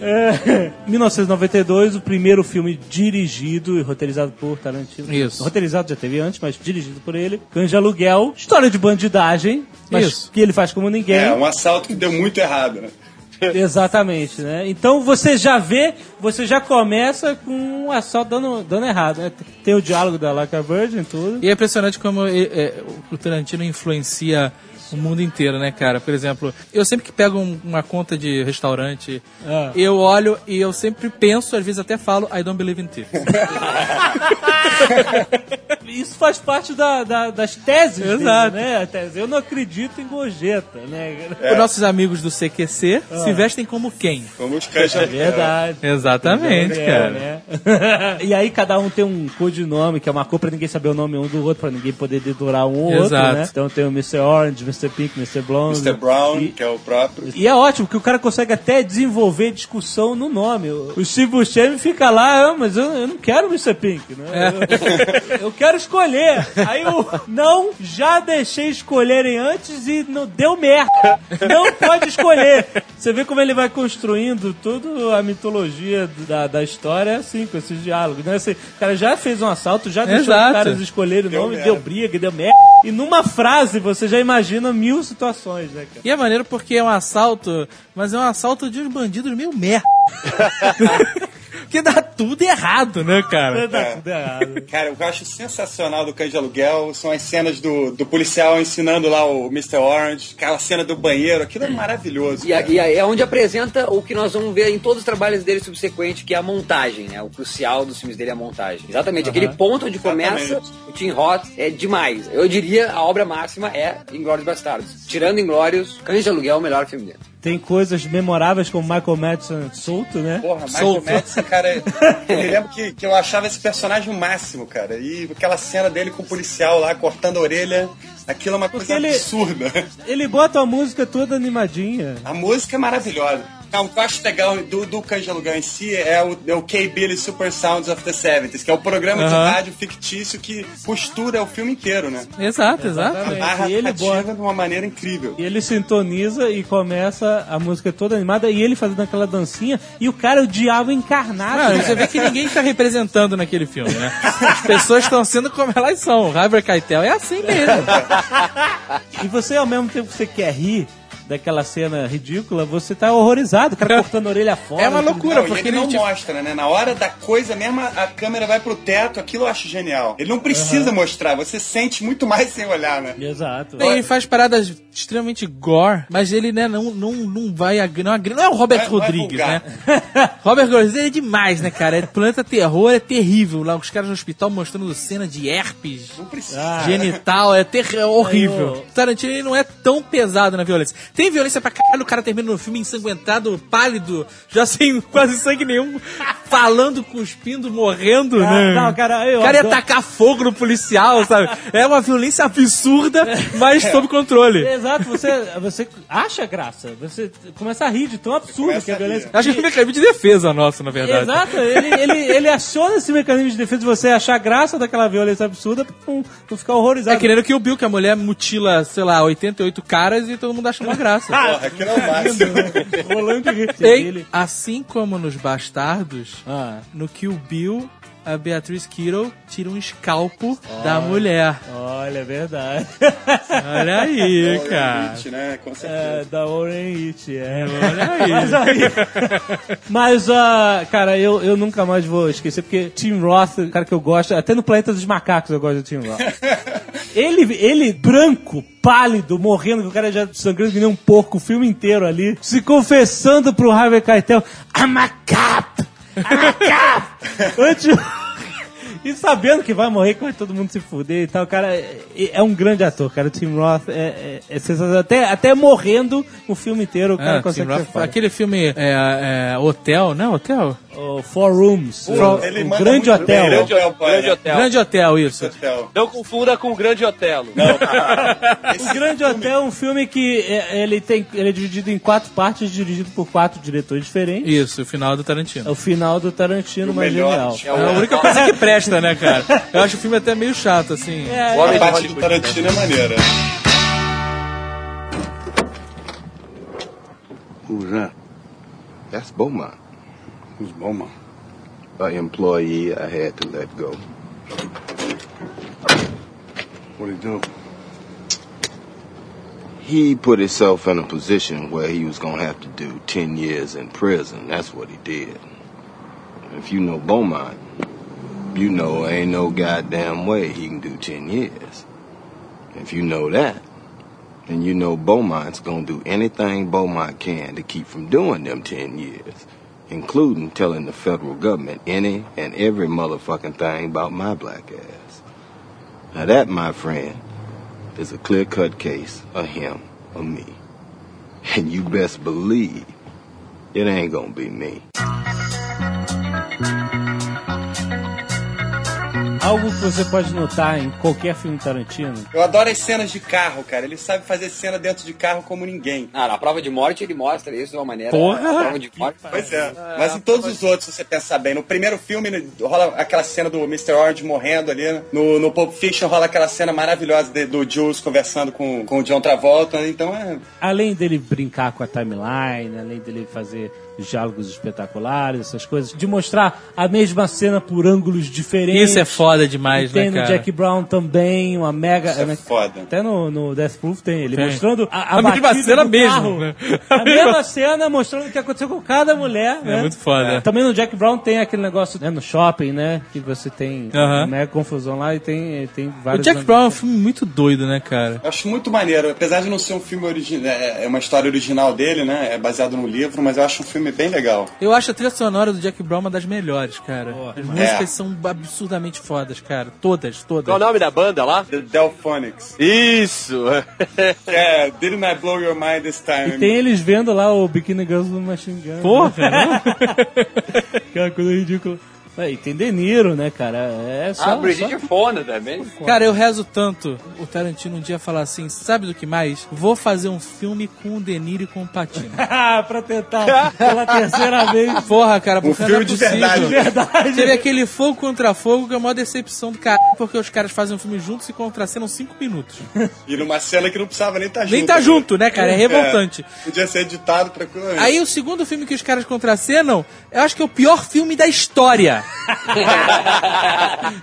É, 1992, o primeiro filme dirigido e roteirizado por Tarantino. Isso. Roteirizado já teve antes, mas dirigido por ele. Cães de Aluguel, história de bandidagem, mas Isso. que ele faz como ninguém. é, um assalto que deu muito errado, né? (laughs) Exatamente, né? Então você já vê, você já começa com um assalto dando, dando errado, né? Tem o diálogo da Like a Virgin e tudo. E é impressionante como é, é, o Tarantino influencia o mundo inteiro, né, cara? Por exemplo, eu sempre que pego um- uma conta de restaurante, Ah. eu olho e eu sempre penso, às vezes até falo, I don't believe in tips. (laughs) Isso faz parte da, da- das teses, dele, Exato. né? A tese, Eu não acredito em gorjeta, né? Os nossos amigos do CQC se vestem como quem? Como os de É verdade. Exatamente, É, cara. né? (laughs) e aí cada um tem um codinome, que é uma cor pra ninguém saber o nome um do outro, pra ninguém poder dedurar um ou outro, Exato. né? Então tem o Mr. Orange, Mr. Pink, Mr. Blonde. Mr. Brown, E, que é o próprio. e é ótimo que o cara consegue até desenvolver discussão no nome. O o Steve Buscemi fica lá, ah, mas eu, eu não quero o Mr. Pink, né? Eu, eu quero escolher. Aí o não, já deixei escolherem antes e não deu merda. Não pode escolher. Você vê como ele vai construindo tudo a mitologia da, da história assim, com esses diálogos. Né? Assim, o cara já fez um assalto, já deixou Exato. os caras escolherem o nome, deu briga, deu merda. E numa frase você já imagina mil situações, né, cara? E é maneiro porque é um assalto, mas é um assalto de uns bandidos meio merda. (laughs) que dá tudo errado, né, cara? Dá tudo errado. (laughs) Cara, o que eu acho sensacional do Cães de Aluguel são as cenas do, do policial ensinando lá o Mr. Orange, aquela cena do banheiro, aquilo é maravilhoso. E, a- e aí é onde apresenta o que nós vamos ver em todos os trabalhos dele subsequentes, que é a montagem, né? O crucial dos filmes dele é a montagem. Exatamente, aquele ponto onde começa Exatamente. o Tim Roth é demais. Eu diria a obra máxima é Inglórios Bastardos. Tirando Inglórios, Cães de Aluguel é o melhor filme dele. Tem coisas memoráveis como Michael Madison solto, né? Porra, Michael Madison, cara, eu me lembro que, que eu achava esse personagem o máximo, cara. E aquela cena dele com o policial lá cortando a orelha, aquilo é uma Porque coisa ele- absurda. Ele bota a música toda animadinha. A música é maravilhosa. Não, o que eu acho legal do, do de Aluguel em si é o, é o K-Billy Super Sounds of the 70s, que é o programa de Aham. rádio fictício que costura o filme inteiro, né? Exato, exato. Narrativa E ele bota. de uma maneira incrível. E ele sintoniza e começa a música toda animada e ele fazendo aquela dancinha e o cara é o diabo encarnado. Não, cara. você vê que ninguém tá representando naquele filme, né? As pessoas estão sendo como elas são. O Harvey Keitel é assim mesmo. E você, ao mesmo tempo que você quer rir daquela cena ridícula, você tá horrorizado. O cara cortando a orelha fora. É uma loucura, Não, porque ele não te- mostra, né? Na hora da coisa mesmo, a câmera vai pro teto, aquilo eu acho genial. Ele não precisa mostrar, você sente muito mais sem olhar, né? Exato. Ele faz paradas extremamente gore, mas ele né, não, não, não vai não, agri- não é o Robert Não é- não é Rodrigues, né? (laughs) Robert Rodrigues é demais, né, cara? É Planeta Terror é terrível. Lá os caras no hospital mostrando cena de herpes Não precisa. Genital, é, ter... é horrível. Aí, ô- Tarantino ele não é tão pesado na violência. Tem violência pra caralho, o cara termina no filme ensanguentado, pálido, já (laughs) sem quase sangue nenhum, falando, cuspindo, morrendo, né? não, cara, eu o cara ia adoro- tacar fogo no policial, sabe? É uma violência absurda, (laughs) mas sob controle. Exato, você, você acha graça. Você começa a rir de tão absurdo que é a violência. Acho que é um mecanismo de defesa nosso, na verdade. Exato, ele, ele, ele aciona esse mecanismo de defesa de você achar graça daquela violência absurda pra não, não ficar horrorizado. É que nem o que o Bill, que a mulher mutila, sei lá, 88 caras e todo mundo acha uma graça. Porra, aquilo é o (laughs) máximo. Rolando de rir. Ei, assim como nos Bastardos, Ah. no Kill Bill, a Beatriz Kiddo tira um escalpo da mulher. Olha, é verdade. Olha aí, Olha, cara. Nietzsche, né? Com certeza. É, da Oren It, é. Olha aí. (laughs) Mas aí. Mas, ah, cara, eu, eu nunca mais vou esquecer, porque Tim Roth, o cara que eu gosto, até no Planeta dos Macacos eu gosto do Tim Roth. (laughs) ele, ele, branco, pálido, morrendo, que o cara já sangrando que nem um porco o filme inteiro ali, se confessando pro Harvey Keitel, I'm a cop! I'm a cop! (laughs) Antes... E sabendo que vai morrer, que vai todo mundo se fuder e tal, cara, é, é um grande ator, cara. O Tim Roth é, é, é sensacional. Até, até morrendo o filme inteiro, o cara É, consegue Roth, aquele filme é, é, Hotel, não? Hotel? O Four Rooms. O ele grande muito bem, hotel. Grande Hotel, pai. Grande Hotel. Grande Hotel, isso. Hotel. Não confunda com o Grande Otelo. (laughs) O Grande Hotel é um filme que é, ele, tem, ele é dividido em quatro partes, dirigido por quatro diretores diferentes. Isso, o final do É Tarantino. o final do Tarantino, O mas melhor genial. É a única coisa que presta, né, cara? Eu acho o filme até meio chato, assim. É, O Homem A de parte do Tarantino é maneira. Who's that? That's Beaumont, Who's Beaumont? an employee I had to let go. What he do? He put himself in a position where he was gonna have to do 10 years in prison. That's what he did. If you know Beaumont, you know ain't no goddamn way he can do 10 years. If you know that, then you know Beaumont's gonna do anything Beaumont can to keep from doing them 10 years, including telling the federal government any and every motherfucking thing about my black ass. Now that, my friend, is a clear-cut case of him or me. (laughs) And you best believe it ain't gonna be me. Algo que você pode notar em qualquer filme Tarantino. Eu adoro as cenas de carro, cara. Ele sabe fazer cena dentro de carro como ninguém. Ah, na prova de morte ele mostra isso de uma maneira. Porra! Na prova de morte. Pois é. Mas em todos os outros, se você pensar bem, no primeiro filme rola aquela cena do Mr. Orange morrendo ali. né? No, no Pulp Fiction rola aquela cena maravilhosa de- do Jules conversando com, com o John Travolta. Então é. Além dele brincar com a timeline, além dele fazer diálogos espetaculares, essas coisas, de mostrar a mesma cena por ângulos diferentes. Isso é foda demais, tem né, no cara? Jack Brown também, uma mega. Isso é né, foda. Até no, no Death Proof tem ele Tem. mostrando a, a, A mesma cena do mesmo, carro. né? A (laughs) mesma cena mostrando o que aconteceu com cada mulher. É né? muito foda. Também no Jack Brown tem aquele negócio né, no shopping, né? Que você tem Aham. uma mega confusão lá e tem, tem O vários. Jack Brown é um filme muito doido, né, cara? Eu acho muito maneiro. Apesar de não ser um filme original, é uma história original dele, né? É baseado no livro, mas eu acho um filme bem legal. Eu acho a trilha sonora do Jack Brown uma das melhores, cara. As músicas É. são absurdamente fodas, cara. Todas, todas. Qual o nome da banda lá? The Delphonics. Isso! (laughs) É, Didn't I Blow Your Mind This Time? E tem eles vendo lá o Bikini Girls do Machine Gun. Porra, né? (laughs) Aquela coisa ridícula. É, E tem De Niro, né, cara? É só. Ah, Brigitte só... Fonda também. Cara, eu rezo tanto o Tarantino um dia falar assim, sabe do que mais? Vou fazer um filme com o De Niro e com o Patino. (laughs) Ah, pra tentar pela terceira vez. Porra, cara, porque Um é filme de possível. verdade. Verdade. Teve aquele Fogo contra Fogo que é a maior decepção do cara, porque os caras fazem um filme juntos e contracenam cinco minutos. E numa cena que não precisava nem estar junto. Nem tá junto, né, cara? É revoltante. Podia ser editado tranquilamente. Aí o segundo filme que os caras contracenam, eu acho que é o pior filme da história.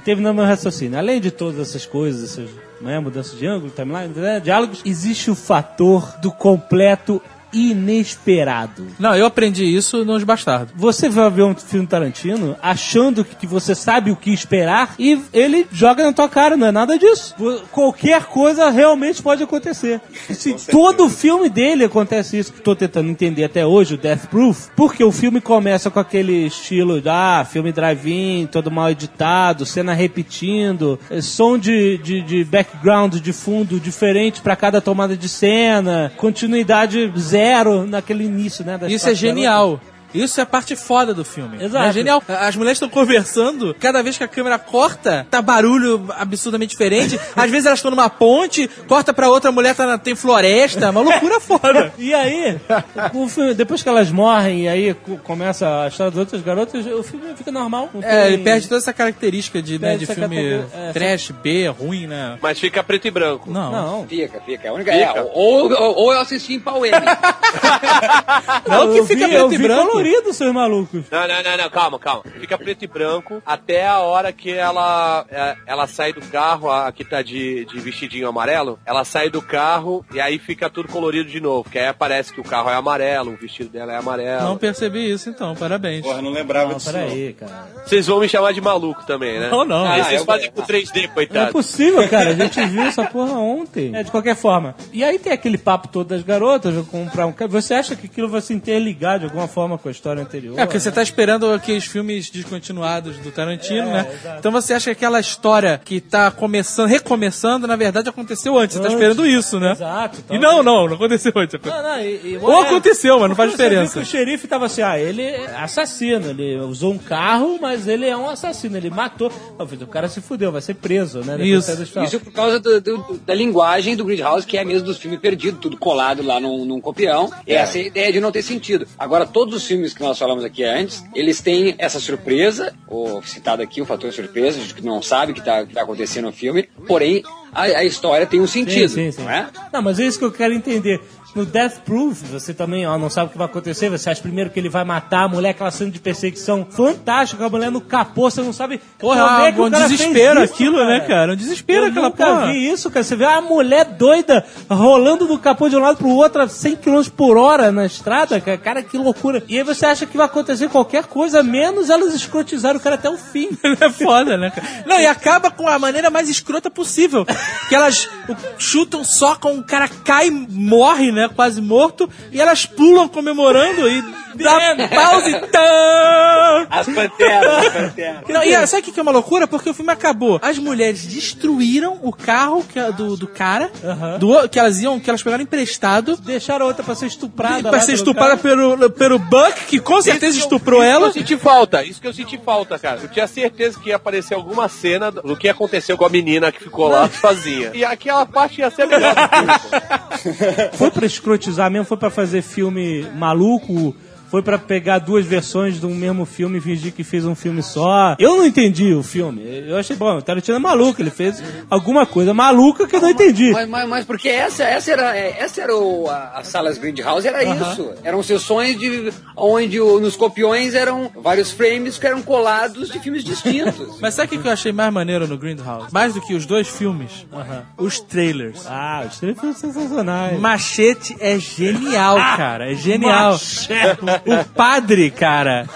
(laughs) No meu raciocínio. Além de todas essas coisas, essas né, mudanças de ângulo, timeline, né, diálogos, existe o fator do completo inesperado. Não, eu aprendi isso nos Bastardos. Você vai ver um filme Tarantino achando que você sabe o que esperar e ele joga na tua cara, não é nada disso. Qualquer coisa realmente pode acontecer. (laughs) Se todo filme dele acontece isso. Tô tentando entender até hoje o Death Proof, porque o filme começa com aquele estilo de, ah, filme drive-in, todo mal editado, cena repetindo, eh, som de, de, de background, de fundo diferente pra cada tomada de cena, continuidade zero naquele início, né? Isso é genial. Isso é a parte foda do filme. Exato. É genial. As mulheres estão conversando, cada vez que a câmera corta, tá barulho absurdamente diferente. (laughs) Às vezes elas estão numa ponte, corta pra outra mulher, tá na- tem floresta, uma loucura foda. (laughs) E aí, o filme- depois que elas morrem e aí co- começa a história das outras garotas, o filme fica normal. não É, ele perde toda essa característica de, né, de filme é, trash, B, ruim, né? Mas fica preto e branco. Não. Não. Fica, fica. É a única. Fica. É, ou, ou, ou eu assisti em Pau (laughs) M. Não que fica vi, preto e vi branco. Colorido, seus malucos. Não, não, não, não, calma, calma. Fica preto e branco até a hora que ela é, ela sai do carro, a que tá de, de vestidinho amarelo, ela sai do carro e aí fica tudo colorido de novo. Que aí aparece que o carro é amarelo, o vestido dela é amarelo. Não percebi isso então, parabéns. Porra, não lembrava Não, disso. peraí, cara. Vocês vão me chamar de maluco também, né? Não, não. Aí Ah, vocês eu- fazem com 3D, Não é coitado. possível, cara. A gente (laughs) viu essa porra ontem. É, de qualquer forma. E aí tem aquele papo todo das garotas, vou comprar um carro. Você acha que aquilo vai se interligar de alguma forma com a história anterior? É, porque você né? tá esperando aqueles filmes descontinuados do Tarantino, É, né? exato. Então você acha que aquela história que tá começando, recomeçando, na verdade aconteceu antes. Você tá Antes. esperando isso, né? Exato. E não, não, não aconteceu antes. Não, não, e- e- Ou é, aconteceu, mas não faz Você viu diferença. que o xerife tava assim, ah, ele é assassino, ele usou um carro, mas ele é um assassino, ele matou. O cara se fudeu, vai ser preso, né? depois Isso. Isso por causa do- do- da linguagem do Grindhouse, que é mesmo dos filmes perdidos, tudo colado lá num, num copião. Essa é a ideia de não ter sentido. Agora, todos os filmes que nós falamos aqui antes, eles têm essa surpresa, ou citado aqui o fator surpresa, de que não sabe o que está tá acontecendo no filme, porém, a, a história tem um sentido, Sim, sim, sim. não é? Não, mas é isso que eu quero entender. No Death Proof, você também ó, não sabe o que vai acontecer. Você acha primeiro que ele vai matar a mulher, aquela cena de perseguição fantástica, a mulher no capô, você não sabe Porra, como é que um o cara desespero isso, aquilo, cara. né, cara? Um desespero Eu aquela nunca porra. vi isso, cara. Você vê a mulher doida rolando do capô de um lado pro outro a 100 km por hora na estrada, cara. Cara, que loucura. E aí você acha que vai acontecer qualquer coisa, menos elas escrotizarem o cara até o fim. (laughs) É foda, né, cara? Não, e acaba com a maneira mais escrota possível. Que elas chutam, socam, o cara cai, morre, né? Quase morto, e elas pulam comemorando e dá pause. Tã! As panteras, as panteras. Não, e sabe o que é uma loucura? Porque o filme acabou. As mulheres destruíram o carro que, é do, do cara, do, que elas iam, que elas pegaram emprestado. Deixaram a outra pra ser estuprada. Pra ser estuprada pelo, pelo Buck, que com certeza Isso que eu- estuprou isso ela. que eu senti falta, isso que eu senti falta, cara. Eu tinha certeza que ia aparecer alguma cena do que aconteceu com a menina que ficou lá (laughs) sozinha. E aquela parte ia ser melhor do filme. pô. Foi pra escrotizar mesmo, foi pra fazer filme maluco, foi pra pegar duas versões de um mesmo filme e fingir que fez um filme só. Eu não entendi o filme. Eu achei bom, o Tarantino é maluco, ele fez alguma coisa maluca que eu não entendi. Mas, mas, mas porque essa, essa era, é, essa era o, a, a Salas Grindhouse, era isso. Eram sessões de, onde o- nos copiões eram vários frames que eram colados de filmes distintos. (laughs) Mas sabe o que eu achei mais maneiro no Grindhouse? Mais do que os dois filmes? Os trailers. Ah, os trailers foram sensacionais. Machete é genial, cara. É genial. O padre, cara.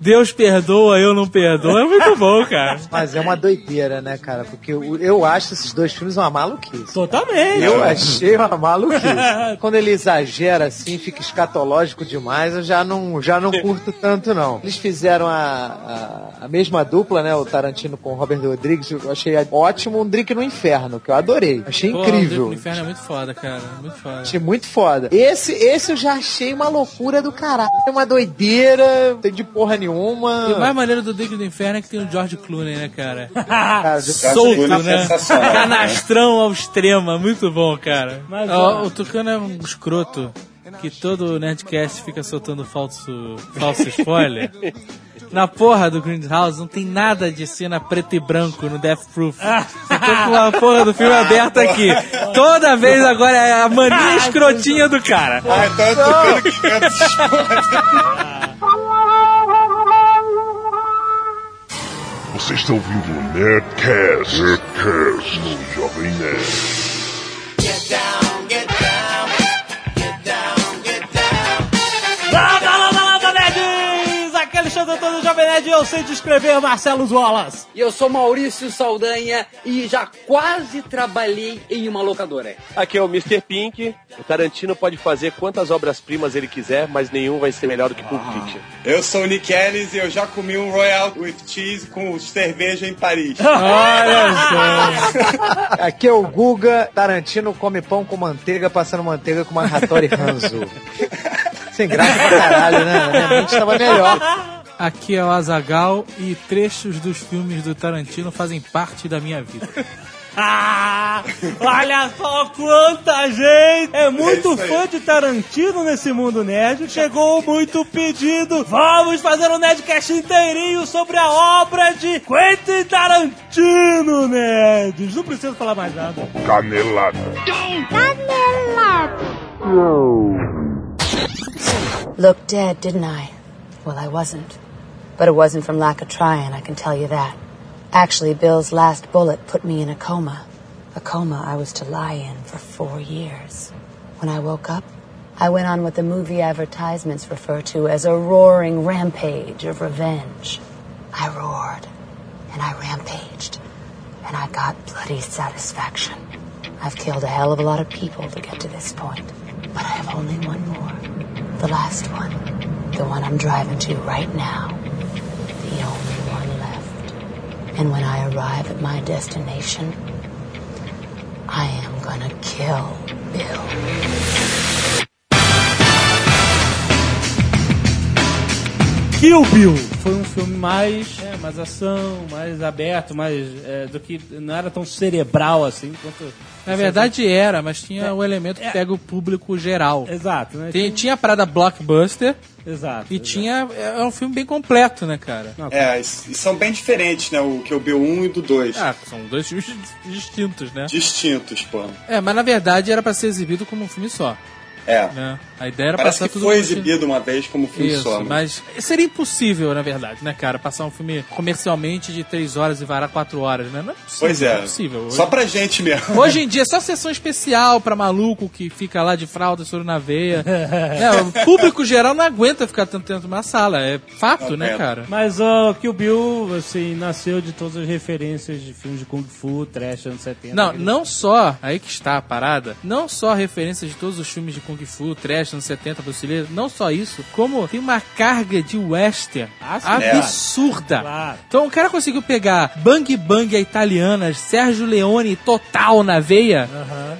Deus perdoa, eu não perdoo. É muito bom, cara. Mas é uma doideira, né, cara? Porque eu, eu acho esses dois filmes uma maluquice. Totalmente. Eu achei uma maluquice. Quando ele exagera assim, fica escatológico demais, eu já não, já não curto tanto, não. Eles fizeram a, a, a mesma dupla, né? O Tarantino com o Robert Rodrigues. Eu achei ótimo um Drink no Inferno, que eu adorei. Achei Pô, incrível. O Inferno é muito foda, cara. Muito foda. Achei muito foda. Esse, esse eu já achei uma loucura do caralho. É uma doideira, não tem de porra nenhuma. E o mais maneiro do Dick do Inferno é que tem o George Clooney, né, cara? (laughs) Cara, de- Solto, é né? sensacional, Canastrão ao extremo. é Muito bom, cara. Mas, Ó, ó. o Tucano é um escroto que todo Nerdcast fica soltando falso, falso spoiler. (laughs) Na porra do Grindhouse não tem nada de cena preto e branco no Death Proof. Eu tô com a porra do filme aberta aqui. Toda vez agora é a mania escrotinha do cara. Ah, então eu tô vendo que Você está ouvindo o Nerdcast, Nerdcast no Jovem Nerd. Jovem Nerd, eu sei descrever Marcelo Wallace. E eu sou Maurício Saldanha e já quase trabalhei em uma locadora. Aqui é o Mr. Pink. O Tarantino pode fazer quantas obras-primas ele quiser, mas nenhum vai ser melhor do que Pulp Fiction. Eu sou o Nick Ellis e eu já comi um Royal with Cheese com cerveja em Paris. (laughs) Olha só. (laughs) Aqui é o Guga, Tarantino come pão com manteiga, passando manteiga com uma Hattori Hanzo. (laughs) Sem graça pra caralho, né? Minha mente tava melhor. Aqui é o Azagal e trechos dos filmes do Tarantino fazem parte da minha vida. (laughs) Ah, olha só quanta gente! É muito É fã de Tarantino nesse mundo nerd. Chegou muito pedido. Vamos fazer um Nerdcast inteirinho sobre a obra de Quentin Tarantino, nerds. Não preciso falar mais nada. Canelada. Looked dead, didn't I? Well, I wasn't. But it wasn't from lack of trying, I can tell you that. Actually, Bill's last bullet put me in a coma. A coma I was to lie in for four years. When I woke up, I went on what the movie advertisements refer to as a roaring rampage of revenge. I roared, and I rampaged, and I got bloody satisfaction. I've killed a hell of a lot of people to get to this point, but I have only one more. The last one. The one I'm driving to right now. The only one left. And when I arrive at my destination, I am gonna kill Bill. Kill Bill foi um filme mais, é, mais ação, mais aberto, mais é, do que não era tão cerebral assim quanto. Na verdade era, mas tinha o elemento que pega o público geral. Exato, né? Tem- tinha a parada blockbuster Exato. e tinha. É um filme bem completo, né, cara? É, e são bem diferentes, né? O que o B1 e do 2. Ah, são dois filmes distintos, né? Distintos, pô. É, mas na verdade era pra ser exibido como um filme só. É. Né? A ideia era Parece passar que tudo foi exibido uma vez como filme Isso, só. mas seria impossível, na verdade, né, cara? Passar um filme comercialmente de 3 horas e varar 4 horas, né? Não é possível. Pois é. Não é possível. Só pra gente mesmo. Hoje em dia, é só sessão especial pra maluco que fica lá de fralda, soro na veia. (laughs) É, o público geral não aguenta ficar tanto tempo numa sala. É fato, né, cara? Mas o Kill Bill, assim, nasceu de todas as referências de filmes de Kung Fu, trash, anos 70. Não, aquele- não só, aí que está a parada, não só referências de todos os filmes de Kung Fu, trash, anos 70, brasileiro, não só isso, como tem uma carga de western Ah, absurda. Claro. Então o cara conseguiu pegar Bang Bang a italiana, Sérgio Leone total na veia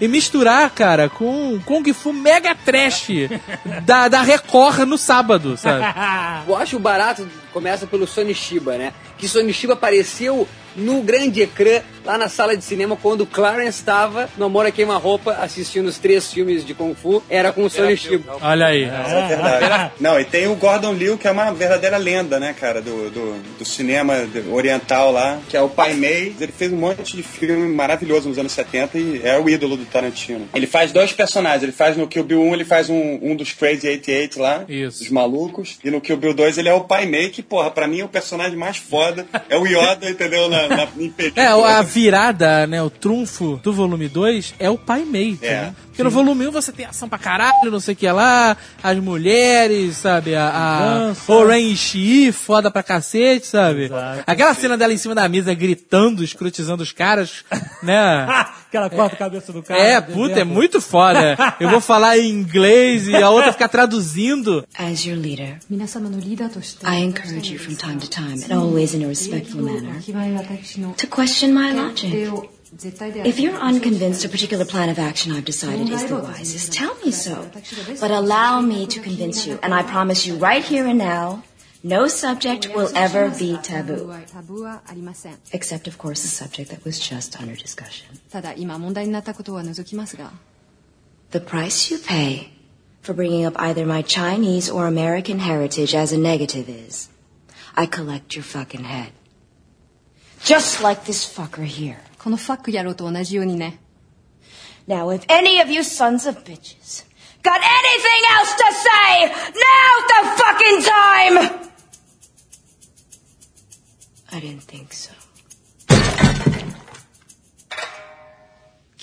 e misturar, cara, com Kung Fu mega trash (laughs) da, da Record no sábado, sabe? (laughs) Eu acho o barato começa pelo Sony Shiba, né? Que Sony Shiba apareceu no grande ecrã lá na sala de cinema quando o Clarence estava no Amor a Queima-Roupa assistindo os três filmes de Kung Fu. Era com o Sony Shiba. Olha aí. Isso é verdade. Não, e tem o Gordon Liu, que é uma verdadeira lenda, né, cara, do, do, do cinema oriental lá, que é o Pai Mei. Ele fez um monte de filme maravilhoso nos anos 70 e é o ídolo do Tarantino. Ele faz dois personagens. Ele faz no Kill Bill 1, ele faz um, um dos Crazy 88 lá, Isso. dos malucos. E no Kill Bill 2 ele é o Pai Mei, que, porra, pra mim é o personagem mais foda. É o Yoda, entendeu? Na, na, em película. É, a virada, né, o trunfo do volume 2 é o Pai Mei. É. né? Porque no volume 1 você tem ação pra caralho, não sei o que lá, as mulheres, sabe? A, a. Oren Ishii, foda pra cacete, sabe? Aquela cena dela em cima da mesa gritando, escrotizando os caras, né? (laughs) que ela corta a cabeça do cara. É, por puta, é muito foda. (laughs) Eu vou falar em inglês e a outra ficar traduzindo. As your leader, I encourage you from time to time, and always in a respectful manner, to question my logic. If you're unconvinced a particular plan of action I've decided is the wisest, tell me so. But allow me to convince you, and I promise you right here and now, no subject will ever be taboo. Except, of course, the subject that was just under discussion. The price you pay for bringing up either my Chinese or American heritage as a negative is I collect your fucking head. Just like this fucker here. このファック野郎と同じようにね Now, if any of you sons of bitches got anything else to say, now's the fucking time! I didn't think so.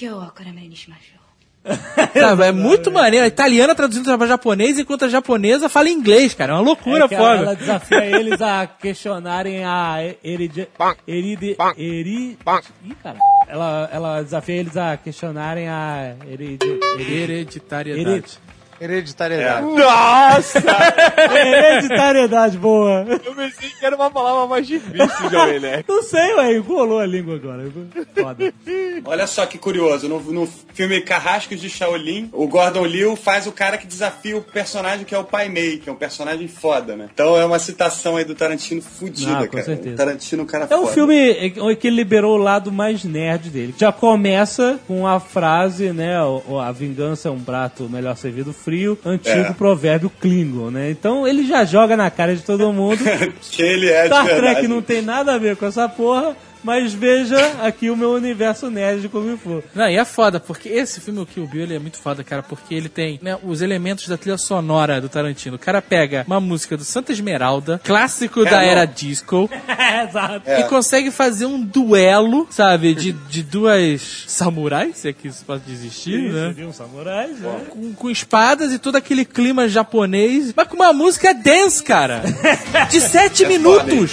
今日はおからめにしましょう。 ょう。(laughs) Sabe, é muito maneiro. A italiana traduzindo pra japonês, enquanto a japonesa fala inglês, cara. É uma loucura É foda. Ela desafia (laughs) eles a questionarem a heride... Heride... Eri... Ih, cara. Ela, ela desafia eles a questionarem a heride... Hereditariedade. Heri- Hereditariedade. Nossa! (laughs) Hereditariedade, boa. Eu pensei que era uma palavra mais difícil, Jovem Nerd. (laughs) Não sei, ué, enrolou a língua agora. Foda. Olha só que curioso, no, no filme Carrascos de Shaolin, o Gordon Liu faz o cara que desafia o personagem que é o Pai Mei, que é um personagem foda, né? Então é uma citação aí do Tarantino fudida, Ah, com cara. certeza. O Tarantino é um cara É um foda. filme que ele liberou o lado mais nerd dele. Já começa com a frase, né? A vingança é um prato melhor servido frio, antigo É. provérbio Klingon, né? Então ele já joga na cara de todo mundo. (laughs) que ele é Star. Trek não tem nada a ver com essa porra, mas veja aqui o meu universo nerd de Kung Fu. Não, e é foda, porque esse filme, o Kill Bill, ele é muito foda, cara, porque ele tem né, os elementos da trilha sonora do Tarantino. O cara pega uma música do Santa Esmeralda, clássico É, da não. era disco, (laughs) Exato. e consegue fazer um duelo, sabe, de, de duas samurais, se é que isso pode existir, né? Seriam samurais, né? Com, com espadas e todo aquele clima japonês, mas com uma música dance, cara. De sete (laughs) É minutos.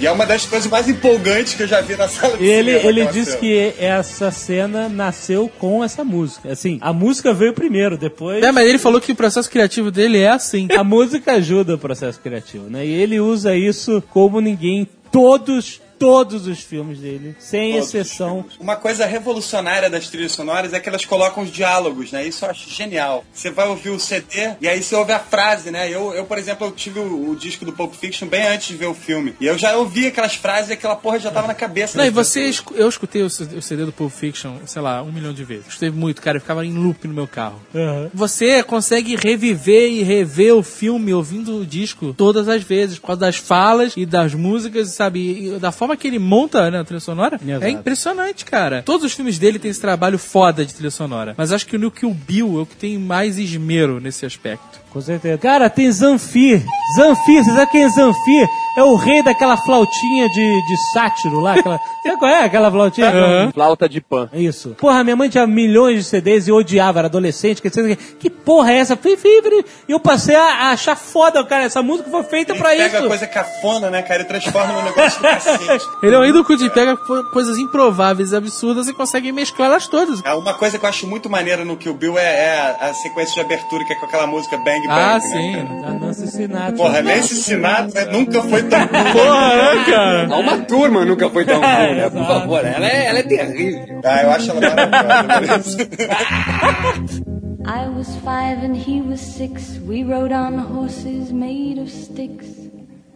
E é uma das coisas mais empolgantes que eu já vi na sala de ele, cinema, ele disse cena. que essa cena nasceu com essa música. Assim, a música veio primeiro, depois. É, mas ele falou que o processo criativo dele é assim. A música ajuda o processo criativo, né? E ele usa isso como ninguém. Todos, todos os filmes dele, sem Todos. exceção. Uma coisa revolucionária das trilhas sonoras é que elas colocam os diálogos, né? Isso eu acho genial. Você vai ouvir o CD e aí você ouve a frase, né? Eu, eu por exemplo, eu tive o, o disco do Pulp Fiction bem antes de ver o filme. E eu já ouvi aquelas frases e aquela porra já tava na cabeça. Não, e você, eu escutei o CD do Pulp Fiction, sei lá, um milhão de vezes. Escutei muito, cara, eu ficava em loop no meu carro. Você consegue reviver e rever o filme ouvindo o disco todas as vezes, por causa das falas e das músicas, sabe? E da forma que ele monta né, a trilha sonora. Exato. É impressionante, cara. Todos os filmes dele têm esse trabalho foda de trilha sonora. Mas acho que o New Kill Bill é o que tem mais esmero nesse aspecto. Com certeza. Cara, tem Zanfir. Zanfir, você sabe quem é Zanfir? É o rei daquela flautinha de, de sátiro lá. Aquela, sabe qual é aquela flautinha? Flauta de pan. Isso. Porra, minha mãe tinha milhões de CDs e odiava, era adolescente. Que, que, que porra é essa? Fui, fui, fui. E eu passei a, a achar foda, cara. Essa música foi feita Ele pra pega isso. a coisa cafona, né, cara? E transforma num negócio do cacete. (laughs) Ele é um ídolo que pega co- coisas improváveis e absurdas e consegue mesclá-las todas. Ah, Uma coisa que eu acho muito maneira no Kill Bill é, é a, a sequência de abertura, que é com aquela música Bang Bang. Ah, né, sim. cara? Da Nancy Sinatra. Porra, Nancy Sinatra nunca foi tão Porra, né, cara? Uma turma nunca foi tão ruim, né? Por favor, ela é, ela é terrível. Ah, eu acho ela maravilhosa. (laughs) I was five and he was six. We rode on horses made of sticks.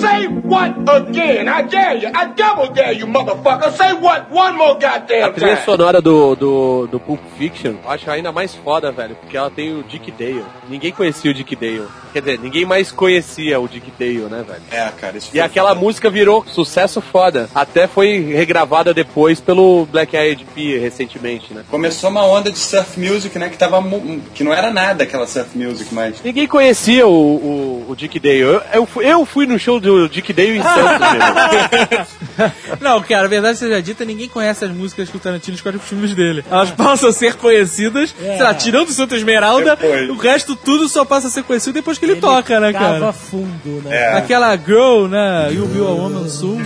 Say what again? I dare you. I double dare you, motherfucker. Say what one more A goddamn trilha time. sonora do, do, do Pulp Fiction, eu acho ainda mais foda, velho, porque ela tem o Dick Dale. Ninguém conhecia o Dick Dale. Quer dizer, ninguém mais conhecia o Dick Dale, né, velho? É, cara, isso E aquela foda. música virou sucesso foda. Até foi regravada depois pelo Black Eyed Peas recentemente, né? Começou uma onda de surf music, né? Que tava. mu- que não era nada aquela surf music, mas. Ninguém conhecia o, o, o Dick Dale. Eu, eu, eu fui no show do Dick Dale em Santos, (laughs) mesmo. Não, cara, a verdade seja dita, ninguém conhece as músicas que o Tarantino escolhe pros filmes dele. Elas passam a ser conhecidas, É. sei lá, tirando o Santa Esmeralda, Depois. o resto tudo só passa a ser conhecido depois que ele, toca, né, cara? fundo, né? É. Aquela Girl, né, You Be a Woman Soon.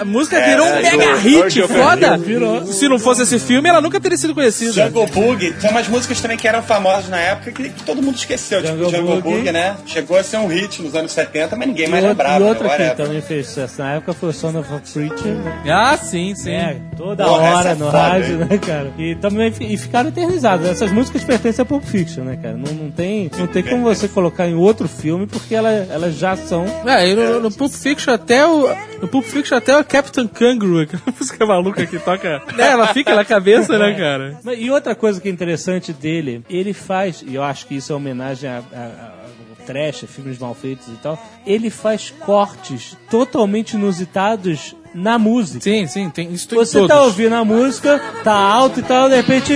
A música É, virou um é, mega hit, Virgil foda. Virou. Se não fosse esse filme, ela nunca teria sido conhecida. Jungle Boogie, tem umas músicas também que eram famosas na época que, que todo mundo esqueceu. Jungle tipo, Jungle. Boogie, né? Chegou a ser um hit nos anos 70, mas ninguém mais e, outra, lembrava. e outra né? que Whatever. também fez sucesso na época foi o Son of a Preacher. né? Ah, sim, sim. É, toda Porra, hora é no foda, rádio, hein? né, cara? E também e ficaram eternizadas. Essas músicas pertencem a Pulp Fiction, né, cara? Não, não, tem, não tem como você colocar em outro filme porque ela, elas já são. É, e no, no Pulp Fiction até o. No Pulp Fiction até Captain Kangaroo, aquela (laughs) música maluca que toca. né, ela fica na cabeça, né, cara? Mas- E outra coisa que é interessante dele, ele faz, e eu acho que isso é homenagem a, a, a- ao trash, a filmes mal feitos e tal, ele faz cortes totalmente inusitados na música. Sim, sim, tem isso tem Você todos. tá ouvindo a música, tá alto e tal, de repente.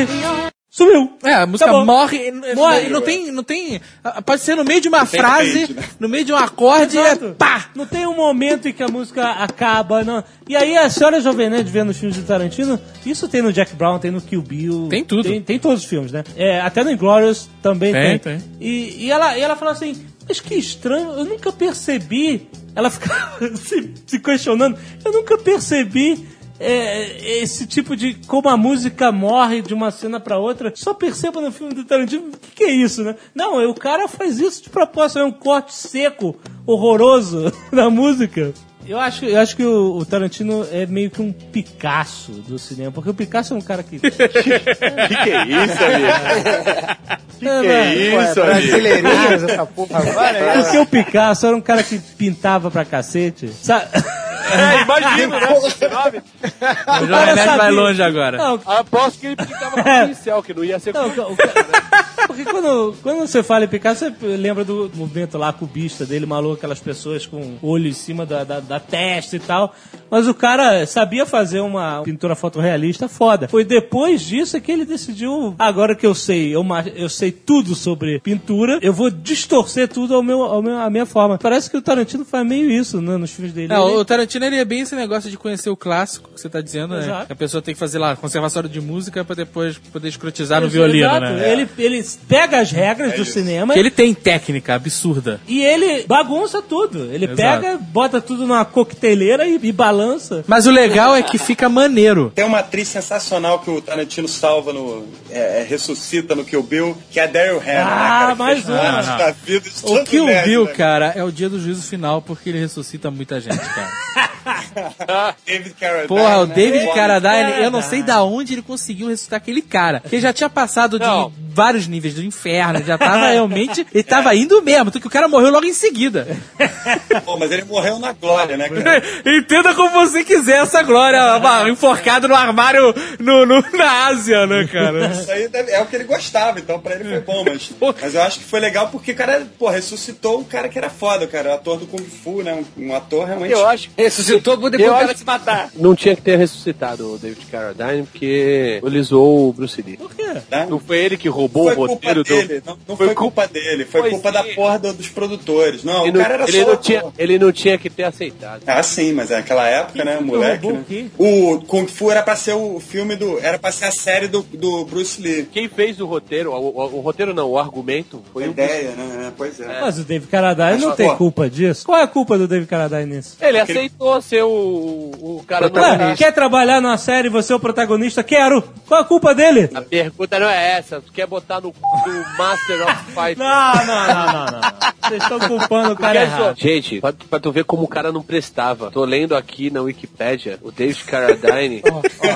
Sumiu! É, a música Acabou. morre, Morre. e não tem, não tem, pode ser no meio de uma tem frase, repente, né? no meio de um acorde, é Exato. Não tem um momento em que a música acaba, não. E aí a senhora Jovem Nerd vendo os filmes do Tarantino, isso tem no Jack Brown, tem no Kill Bill. Tem tudo. Tem, tem todos os filmes, né? É, até no Inglourious também Tem, tem. tem. E, e, ela, e ela falou assim, mas que estranho, eu nunca percebi. Ela ficava (laughs) se, se questionando, eu nunca percebi é, esse tipo de como a música morre de uma cena pra outra. Só perceba no filme do Tarantino o que, que é isso, né? Não, o cara faz isso de propósito, é um corte seco, horroroso (laughs) da música. Eu acho, eu acho que o, o Tarantino é meio que um Picasso do cinema, porque o Picasso é um cara que. (laughs) (laughs) que, que é isso, amigo? Que que é isso? Brasileirinhas, essa porra agora. é? Porque o Picasso era um cara que pintava pra cacete. Sabe? É, imagino, né? O Jovem Nerd vai longe agora. Não, Aposto que ele pintava com É. pincel, que não ia ser Não, com... (laughs) Porque quando, quando você fala em Picasso, você lembra do movimento lá cubista dele, maluco, aquelas pessoas com olho em cima da, da, da testa e tal. Mas o cara sabia fazer uma pintura fotorrealista foda. Foi depois disso que ele decidiu, agora que eu sei, eu, eu sei tudo sobre pintura, eu vou distorcer tudo ao meu, ao meu, à minha forma. Parece que o Tarantino faz meio isso né, nos filmes dele. Não, Ele- o Tarantino ele é bem esse negócio de conhecer o clássico que você tá dizendo, né? Exato. Que a pessoa tem que fazer lá conservatório de música pra depois poder escrotizar no Isso, violino, exato. né? Ele, ele pega as regras do cinema Que ele tem técnica absurda. E ele bagunça tudo. Ele Exato. pega, bota tudo numa coqueteleira e, e balança. Mas o legal é que fica maneiro. Tem uma atriz sensacional que o Tarantino salva no. é, é, ressuscita no Kill Bill, que é a Daryl Hannah. Ah, né, cara, que mais uma. parte Da vida de O Kill nerd, Bill, né? cara, é o dia do juízo final porque ele ressuscita muita gente, cara. (laughs) (laughs) David Carradine. Porra, o né? David Foda. Carradine, eu não sei da onde ele conseguiu ressuscitar aquele cara. Que ele já tinha passado de vários níveis do inferno, já tava realmente. Ele tava indo mesmo, tanto que o cara morreu logo em seguida. Pô, mas ele morreu na glória, né, cara? (laughs) Entenda como você quiser essa glória, enforcado no armário no, no- na Ásia, né, cara? Isso aí deve- é o que ele gostava, então pra ele foi bom, mas, (laughs) mas eu acho que foi legal porque o cara, pô, ressuscitou um cara que era foda, cara, o ator do Kung Fu, né, um, um ator realmente... Eu acho Ressuscitou depois Eu do cara se matar. Não tinha que ter ressuscitado o David Carradine, porque ele zoou o Bruce Lee. Por quê? Não foi ele que roubou Foi o culpa roteiro dele, do... não, não foi, culpa dele, foi Pois culpa da sim. porra do- dos produtores. Não, Ele o não, cara era ele, só não tinha, ele não tinha que ter aceitado. Ah, sim, mas naquela época, né, moleque, roubou né? o Kung Fu era pra ser o filme do... Era pra ser a série do, do Bruce Lee. Quem fez o roteiro, o, o- o roteiro não, o argumento, foi A o ideia, né? Pois é. Mas o David Carradine Mas, não pô. tem culpa disso. Qual é a culpa do David Carradine nisso? Ele aceitou ser o, o cara do Ué, quer trabalhar numa série e você é o protagonista? Quero! Qual a culpa dele? A pergunta não é essa. Tu quer botar no, no Master of Fight? Não, não, não, não, não. Vocês estão culpando o cara errado. Gente, pra, pra tu ver como o cara não prestava. Tô lendo aqui na Wikipédia, o David Carradine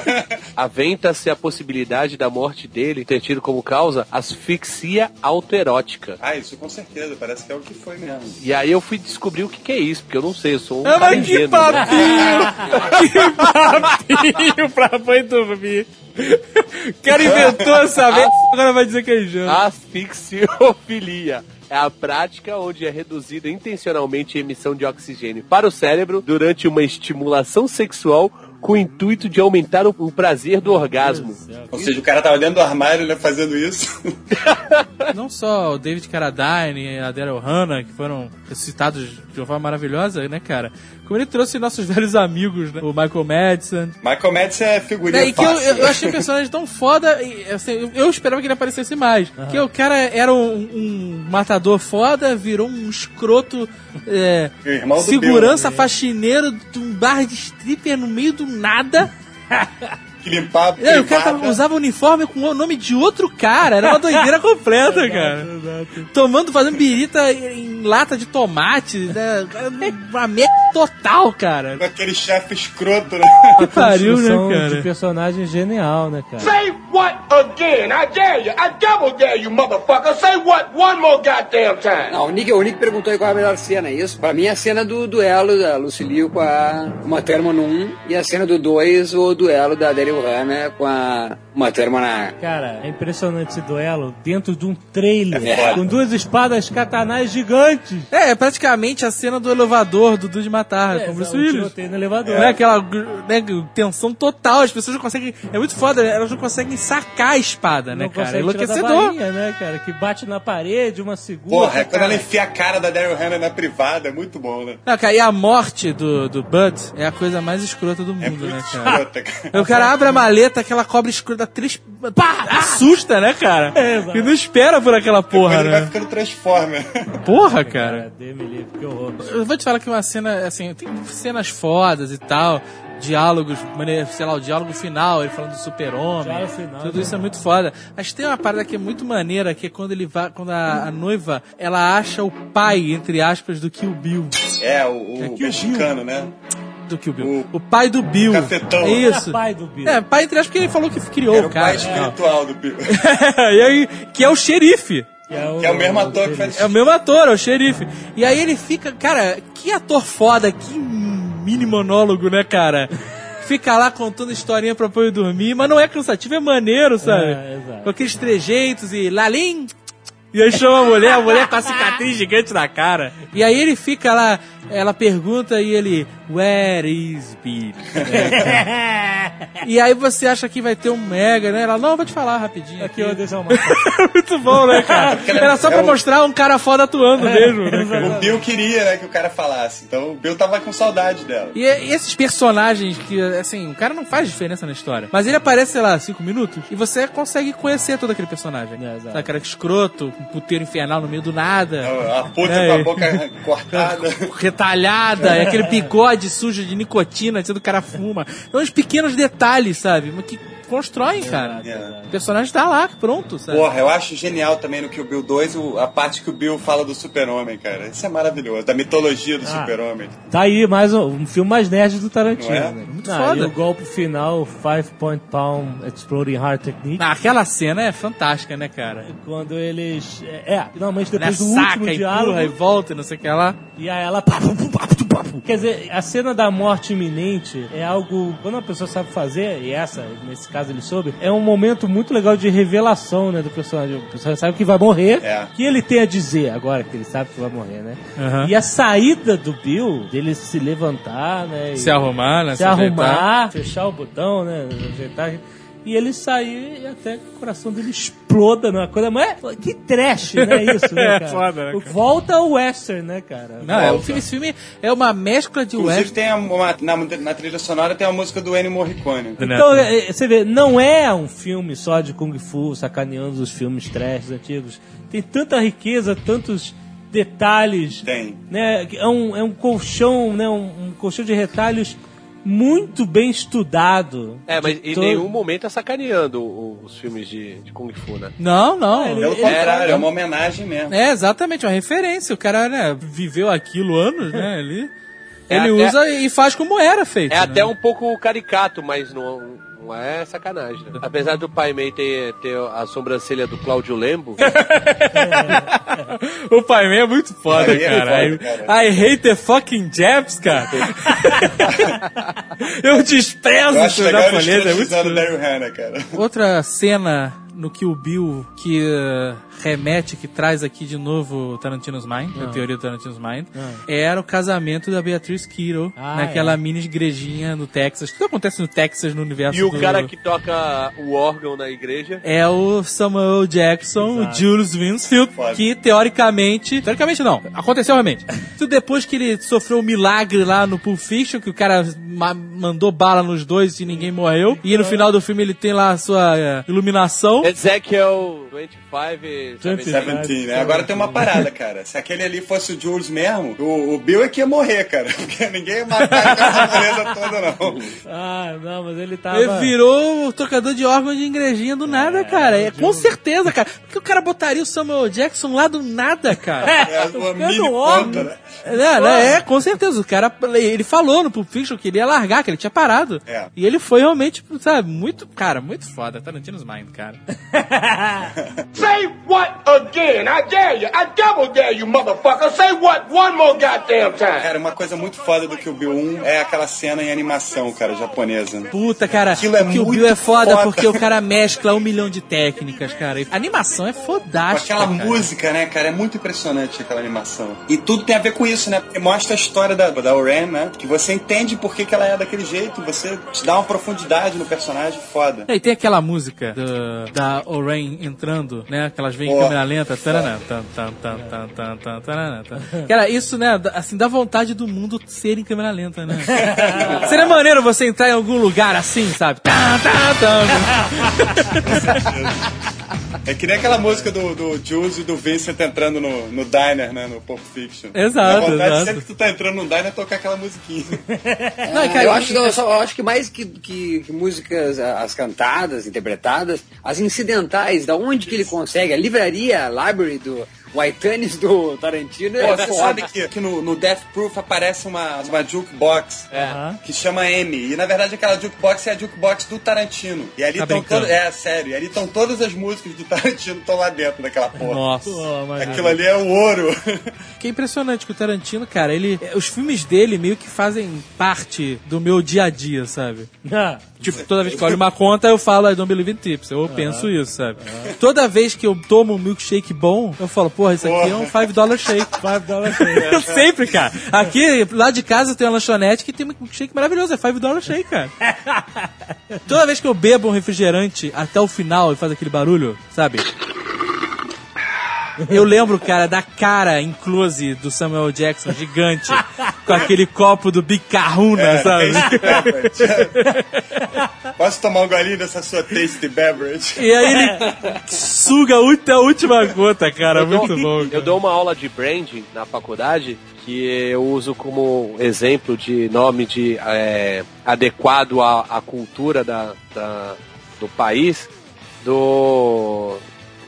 (laughs) aventa-se a possibilidade da morte dele ter tido como causa asfixia autoerótica. Ah, isso com certeza, parece que é o que foi mesmo. E aí eu fui descobrir o que, que é isso, porque eu não sei, eu sou um Ah, cara mas que né? papinho! (laughs) que papinho pra mãe dormir. (laughs) O cara inventou essa merda, agora vai dizer que é ingênuo. Asfixiofilia. É a prática onde é reduzida intencionalmente a emissão de oxigênio para o cérebro durante uma estimulação sexual com o intuito de aumentar o, o prazer do orgasmo. Ou seja, o cara tava dentro do armário, né, fazendo isso. (laughs) Não só o David Carradine e a Daryl Hannah, que foram citados de uma forma maravilhosa, né, cara? Como ele trouxe nossos (laughs) velhos amigos, né? O Michael Madison. Michael Madison é figurinha que eu, fácil. eu, eu achei o personagem tão foda, e, assim, eu, eu esperava que ele aparecesse mais. Porque o cara era um, um matador foda, virou um escroto é, O irmão do segurança Bill, né? faxineiro de um bar de stripper no meio do nada. (laughs) que limpar a É, o cara tava- usava uniforme com o nome de outro cara. Era uma doideira (laughs) completa, cara. Tomando, fazendo birita em lata de tomate. Né? (laughs) Uma merda total, cara. Com aquele chefe escroto, né? Que pariu, né, cara? de personagem genial, né, cara? Say what again? I dare you. I double dare you, motherfucker. Say what one more goddamn time. Não, o Nick, o Nick perguntou aí qual é a melhor cena, é isso? Pra mim, a cena do duelo da Lucille com a Uma Thurman no 1 e a cena do 2, o duelo da Daryl Hannah com a Uma Thurman na... Cara, é impressionante esse duelo dentro de um trailer É com duas espadas katanais gigantes. É, é praticamente a cena do elevador do Duro de Matar, É, com Bruce Willis. no elevador. Não é aquela né, tensão total, as pessoas não conseguem. É muito foda, né? elas não conseguem sacar a espada, né, Não cara? É enlouquecedor. bainha, né, cara? Que bate na parede, uma segura. Porra, é quando ela enfia a cara da Daryl Hannah na privada, é muito bom, né? Não, cara, e a morte do, do Bud é a coisa mais escrota do mundo, né, cara? Escrota, cara. O cara abre a maleta, aquela cobra escura dá três. Pá! Assusta, né, cara? É, exato. e não espera por aquela porra, Ele vai né? ficando Transformer. (laughs) Porra, cara. Horror. Eu vou te falar que uma cena, assim, tem cenas fodas e tal, diálogos, sei lá, o diálogo final, ele falando do super-homem, tudo né? isso é muito foda. Mas tem uma parada que é muito maneira, que é quando ele vai, quando a, a noiva, ela acha o pai, entre aspas, do Kill Bill. É, o, o É Kill mexicano, né? Do Kill Bill. O, pai do Bill. cafetão. É isso. É pai do Bill. É, pai entre aspas, porque ele falou que criou Era o o cara. pai espiritual do Bill. (laughs) e aí, que é o xerife. Que é o, Que é o mesmo ator que faz É o mesmo ator, é o xerife. E aí ele fica, cara, que ator foda, que mini monólogo, né, cara? Fica lá contando historinha pra apoio dormir, mas não é cansativo, é maneiro, sabe? É, exato. Com aqueles trejeitos e lalim. E aí chama a mulher, a mulher com a cicatriz gigante na cara. E aí ele fica lá, ela pergunta e ele, Where is Bill? e aí você acha que vai ter um mega, né? Ela, não, eu vou te falar rapidinho. Aqui aqui." eu (laughs) Muito bom, né, cara? (laughs) Era só pra É o- mostrar um cara foda atuando mesmo, né? O Bill queria, né, que o cara falasse. Então o Bill tava com saudade dela. E e esses personagens que, assim, o cara não faz diferença na história. Mas ele aparece, sei lá, cinco minutos e você consegue conhecer todo aquele personagem. É, exato. Sabe, cara escroto, um puteiro infernal no meio do nada. A puta É. com a boca (laughs) cortada. Retalhada, é aquele bigode sujo de nicotina, sendo o cara fuma. São uns pequenos detalhes, sabe? Que constroem, cara. É. O personagem tá lá, pronto, sabe? Porra, eu acho genial também no Kill Bill 2 o- a parte que o Bill fala do super-homem, cara. Isso é maravilhoso. Da mitologia do Ah. super-homem. Tá aí mais um, um filme mais nerd do Tarantino. Não é? né? Muito Ah, foda. E o golpe final, Five Point Palm Exploding Heart Technique. Ah, aquela cena é fantástica, né, cara? Quando eles. É, é, finalmente depois do saca, último empurra diálogo. e volta e não sei o que lá. E aí ela. Quer dizer, a cena da morte iminente é algo. Quando a pessoa sabe fazer, e essa, nesse caso ele soube, é um momento muito legal de revelação, né, do personagem. O personagem sabe que vai morrer. É. O que ele tem a dizer agora que ele sabe que vai morrer, né? Aham. E a saída do Bill, dele se levantar, né? e- Se arrumar, né? se arrumar, fechar o botão, né? Ajeitar. E ele sair e até que o coração dele exploda na coisa. Mas é- que trash, né? (laughs) Isso, né, É cara? foda, né, cara? Volta ao western, né, cara? Não, é, o filme, esse filme é uma mescla de Inclusive western. tem uma, na, na trilha sonora tem a música do Ennio Morricone. Então, é, é, você vê, não é um filme só de Kung Fu, sacaneando os filmes trash antigos. Tem tanta riqueza, tantos detalhes. Tem. Né? É, um, é um colchão, né? Um, um colchão de retalhos muito bem estudado. É, mas em to- nenhum momento tá sacaneando os filmes de, de Kung Fu, né? Não, não. É, ele- Pelo contrário, é uma homenagem mesmo. É, exatamente, uma referência. O cara, né, viveu aquilo anos, né, ali. É Ele até- usa e faz como era feito. É né? até um pouco caricato, mas não, não é sacanagem. né? Apesar do Pai Mei ter, ter a sobrancelha do Cláudio Lembo, (laughs) O Pai Man é muito foda, é cara. foda, I, cara. I hate the fucking Japs, cara. (laughs) Eu desprezo Eu o japonês, é muito Hannah, cara. Outra cena no Kill Bill que uh, remete, que traz aqui de novo o Tarantino's Mind, a Ah. teoria do Tarantino's Mind, Ah. era o casamento da Beatriz Kiddo Ah, naquela é. mini igrejinha no Texas. Tudo acontece no Texas, no universo e o do... cara que toca o órgão na igreja. É o Samuel Jackson, o Exato. Julius Winsfield, Foda. que teoricamente. Teoricamente não, aconteceu realmente. (laughs) Tudo depois que ele sofreu um milagre lá no Pulp Fiction, que o cara ma- mandou bala nos dois e ninguém morreu. E no final do filme ele tem lá a sua é, iluminação. Ezekiel 25 e 17, né? Agora tem uma parada, cara. Se aquele ali fosse o Jules mesmo, o, o Bill é que ia morrer, cara. (laughs) Porque ninguém ia matar essa beleza toda, não. Ah, não, mas ele tava... Ele virou o tocador de órgãos de igrejinha do nada, cara. É, com certeza, cara. Porque o cara botaria o Samuel Jackson lá do nada, cara. É, uma mini ponta, né? É, né, é, com certeza. O cara, ele falou no Pulp Fiction que ele ia largar, que ele tinha parado. É. E ele foi realmente, sabe, muito, cara, muito foda. Tarantino's Mind, cara. (laughs) Say what again? I dare you. I double dare you, motherfucker. Say what one more goddamn time. Cara, uma coisa muito foda do Kill Bill 1 é aquela cena em animação, cara, japonesa. Puta, cara, Aquilo é o Kill muito Bill é foda, foda. porque o cara mescla um milhão de técnicas, cara. A animação é Com fodástica. aquela cara. música, né, cara? É muito impressionante aquela animação. E tudo tem a ver com isso, né? Porque mostra a história da, da Oren, né? Que você entende por que, que ela é daquele jeito, você te dá uma profundidade no personagem foda. E tem aquela música do- da Oren entrando, né? Que elas vêm em câmera lenta. Taranã, tan, tan, tan, tan, tan, tan, taranã, tan. Cara, isso, né? Assim, dá vontade do mundo ser em câmera lenta, né? (laughs) Seria maneiro você entrar em algum lugar assim, sabe? Tan, tan, tan. (laughs) (laughs) É que nem aquela música do, do Jules e do Vincent entrando no, no diner, né? No Pulp Fiction. Exato, Dá vontade, exato. sempre que tu tá entrando no diner, tocar aquela musiquinha. (laughs) Não, eu, acho, não, eu só- eu acho que mais que, que- que músicas, as cantadas, interpretadas, as incidentais, da onde que ele consegue, a livraria, a library do Whitanis do Tarantino Pô, é você foda. sabe que, que no, no Death Proof aparece uma, uma jukebox que chama M. E na verdade aquela jukebox é a jukebox do Tarantino. E ali Tá estão todas. É, sério. E ali estão todas as músicas do (laughs) Tarantino estão lá dentro daquela porra. Nossa. Aquilo ali é o ouro. (laughs) Que é impressionante que o Tarantino, cara, ele. Os filmes dele meio que fazem parte do meu dia a dia, sabe? Tipo, toda vez que eu olho uma conta, eu falo I don't believe in tips. Eu penso isso, sabe? Toda vez que eu tomo um milkshake bom, eu falo, porra, isso aqui é um 5 dollar shake. (laughs) 5 dollar shake. Sempre, cara. Aqui, lá de casa, tem uma lanchonete que tem um milkshake maravilhoso. É 5 dollar shake, cara. (laughs) Toda vez que eu bebo um refrigerante até o final e faz aquele barulho, sabe? Eu lembro, cara, da cara em close do Samuel Jackson gigante, (laughs) com aquele copo do Big Kahuna, É, sabe? tasty beverage. Posso tomar um golinho dessa sua tasty beverage? E aí ele suga a última gota, cara. Muito bom. Eu dou uma aula de branding na faculdade que eu uso como exemplo de nome de é, adequado à, à cultura da, da- do país do,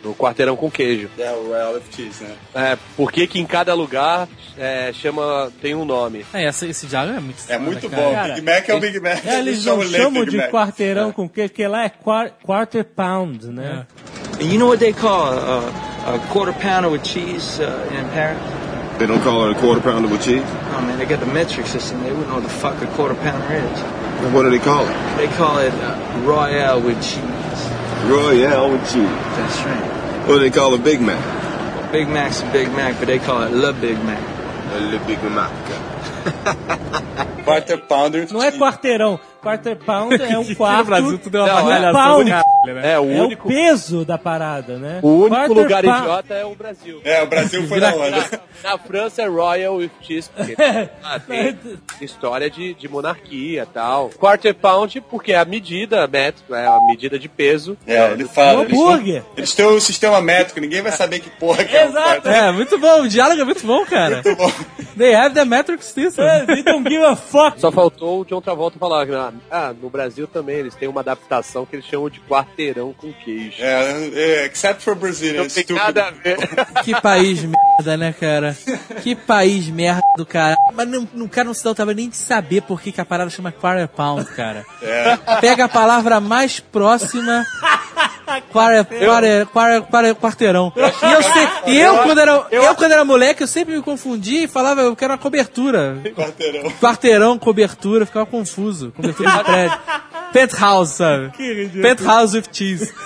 do quarteirão com queijo. É, o Royal of Cheese, né? É, por que que em cada lugar é, chama tem um nome? É, esse, esse diálogo é muito É foda, muito cara. bom. Cara, Big Mac é o Big Mac. É, eles não chamam Big de Mac. quarteirão com que, que lá é quar- quarter pound, né? And you know what they call a, a quarter pounder with cheese uh, in Paris? They don't call it a quarter pounder with cheese? Oh man, they got the metric system. They wouldn't know what the fuck a quarter pounder is. Then what do they call it? They call it uh, Royale with cheese. Royale with cheese. That's right. What do they call a Big Mac? Big Mac's a Big Mac, but they call it Le Big Mac. Le Big Mac. (laughs) Quarter Pounder. Não é quarteirão. Quarter pound (laughs) é um quarto. No Brasil tudo é uma Não, é avaliação pound. do caralho, né? É, o É único, o peso da parada, né? o único Quarter lugar pound- idiota é o Brasil. É, o Brasil foi na onda. Na França é Royal with Cheese, porque (laughs) ah, tem história de, de monarquia e tal. Quarter Pound, porque é a medida, métrico, é a medida de peso. É, ele fala. Um Eles, hambúrguer. eles têm um sistema métrico, ninguém vai saber que porra que é. o Exato. É, muito bom. O diálogo é muito bom, cara. Muito bom. They have the metric system. É, (laughs) They don't give a fuck. Só faltou o John Travolta falar, ah, ah, no Brasil também eles têm uma adaptação que eles chamam de quarteirão com queijo. É, é, except for Não Brazilians. tem stupid. nada a ver. Que país merda, né, cara? Que país merda do cara. Mas não, o cara não se dá o trabalho nem de saber por que, que a parada chama quarter pound, cara. É. Pega a palavra mais próxima. Quarter, quarter, quarter, quarter, quarteirão. E eu, sei, e eu, quando era, eu, quando era moleque, eu sempre me confundia e falava, eu quero uma cobertura. Quarteirão. Quarteirão, cobertura, ficava confuso. Cobertura de prédio. Penthouse, sabe? Que ridículo. Penthouse with cheese. (laughs)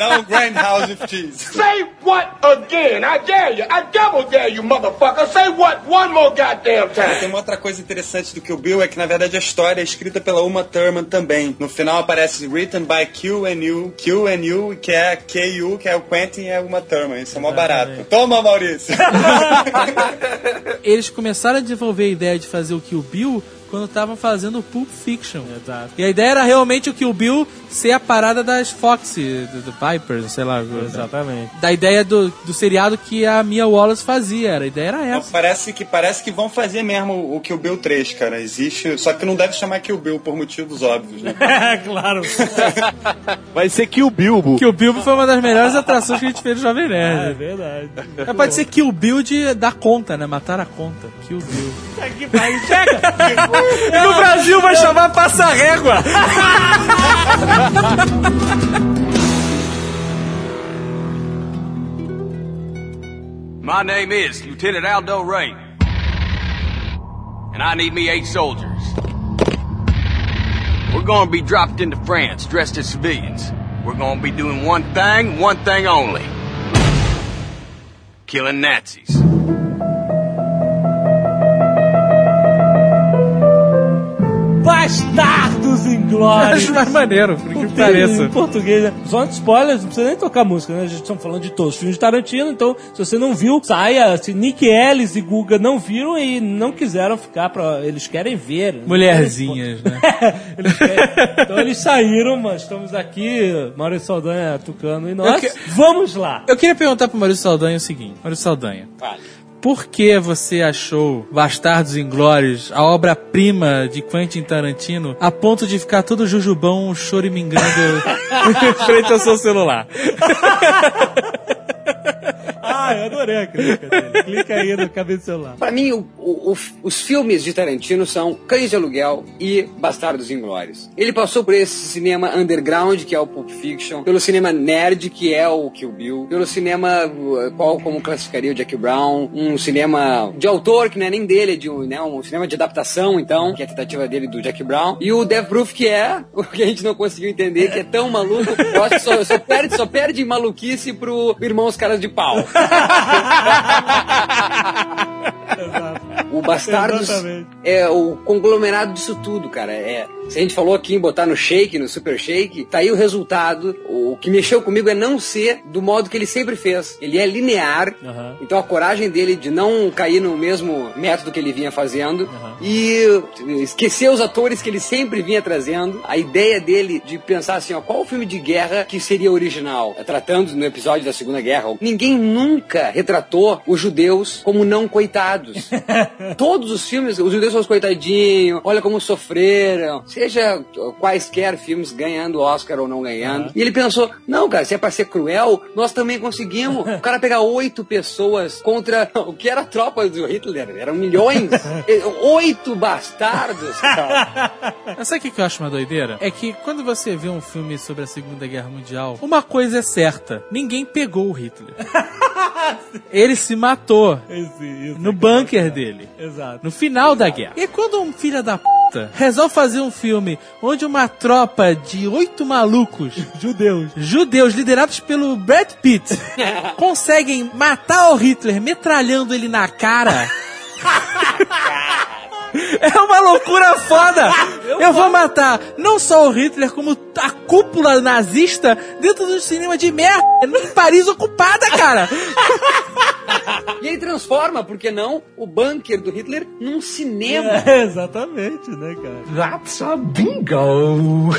Não, Grindhouse with Cheese. Say what again? I dare you. I double dare you, motherfucker. Say what one more goddamn Tem time. uma outra coisa interessante do que o Bill é que na verdade a história é escrita pela Uma Thurman também. No final aparece written by Q and U, Q and U, que é Q, que é o Quentin e é Uma Thurman. Isso é mó barato. Toma, Maurício! (laughs) (laughs) Eles começaram a desenvolver a ideia de fazer o Kill Bill quando estavam fazendo o Pulp Fiction. E a ideia era realmente o Kill Bill ser a parada das Fox, do, do Vipers, sei lá. Exatamente. Da ideia do, do seriado que a Mia Wallace fazia. A ideia era essa. parece que parece que vão fazer mesmo o Kill Bill 3, cara. Existe, só que não deve chamar Kill Bill por motivos óbvios, né? É, (laughs) claro. (laughs) Vai ser Kill Bilbo. Kill Bill foi uma das melhores atrações que a gente fez no Jovem É Nerd. verdade. Mas pode ser Kill Bill de dar conta, né? Matar a conta. Kill Bill. Aqui, vai, chega! (laughs) E no Brasil vai chamar Passa Régua. My name is Lieutenant Aldo Ray. And I need me eight soldiers. We're gonna be dropped into France dressed as civilians. We're gonna be doing one thing, one thing only. Killing Nazis. Bastardos Inglórios! Acho mais maneiro, por que pareça. Em português, né? Só de spoilers, não precisa nem tocar música, né? A gente está falando de todos os filmes de Tarantino, então se você não viu, saia. Se Nick Ellis e Guga não viram e não quiseram ficar pra. Eles querem ver. Mulherzinhas, né? (laughs) Eles querem- Então eles saíram, mas estamos aqui, Maurício Saldanha, Tucano e nós. Que- Vamos lá! Eu queria perguntar pro Maurício Saldanha o seguinte. Maurício Saldanha. Por que você achou Bastardos Inglórios a obra-prima de Quentin Tarantino a ponto de ficar todo jujubão chorimingando em (laughs) frente ao seu celular? (laughs) Ah, eu adorei a clica dele. Clica aí no cabeça do celular. Pra mim, o- o- os filmes de Tarantino são Cães de Aluguel e Bastardos Inglórios. Ele passou por esse cinema underground, que é o Pulp Fiction, pelo cinema nerd, que é o Kill Bill, pelo cinema, uh, qual como classificaria o Jack Brown, um cinema de autor, que não é nem dele, é de um, né, um cinema de adaptação, então, que é a tentativa dele do Jack Brown, e o Death Proof, que é o que a gente não conseguiu entender, que é tão maluco, só, só perde, só perde maluquice pro Irmãos Caras de Pau. (laughs) (laughs) O Bastardos Exatamente. é o conglomerado disso tudo, cara. É, se a gente falou aqui em botar no shake, no super shake, tá aí o resultado. O que mexeu comigo é não ser do modo que ele sempre fez. Ele é linear, então a coragem dele de não cair no mesmo método que ele vinha fazendo e esquecer os atores que ele sempre vinha trazendo. A ideia dele de pensar assim, ó, qual o filme de guerra que seria original? Tratando no episódio da Segunda Guerra, ninguém nunca retratou os judeus como não coitados. (laughs) Todos os filmes, os judeus são os coitadinhos, olha como sofreram, seja quaisquer filmes ganhando Oscar ou não ganhando. E ele pensou, não, cara, se é pra ser cruel, nós também conseguimos. (laughs) O cara pegar oito pessoas contra (laughs) o que era a tropa do Hitler, eram milhões. (laughs) oito bastardos, cara. Mas sabe o que que eu acho uma doideira? É que quando você vê um filme sobre a Segunda Guerra Mundial, uma coisa é certa: ninguém pegou o Hitler. (laughs) Ele se matou no bunker dele. Exato. No final da guerra. E quando um filho da puta resolve fazer um filme onde uma tropa de oito malucos (laughs) judeus judeus liderados pelo Brad Pitt (laughs) conseguem matar o Hitler metralhando ele na cara. (laughs) É uma loucura foda! (laughs) Eu vou matar não só o Hitler, como a cúpula nazista dentro do cinema de merda em Paris ocupada, cara! (laughs) E ele transforma, por que não, o bunker do Hitler num cinema. É, exatamente, né, cara? That's a bingo.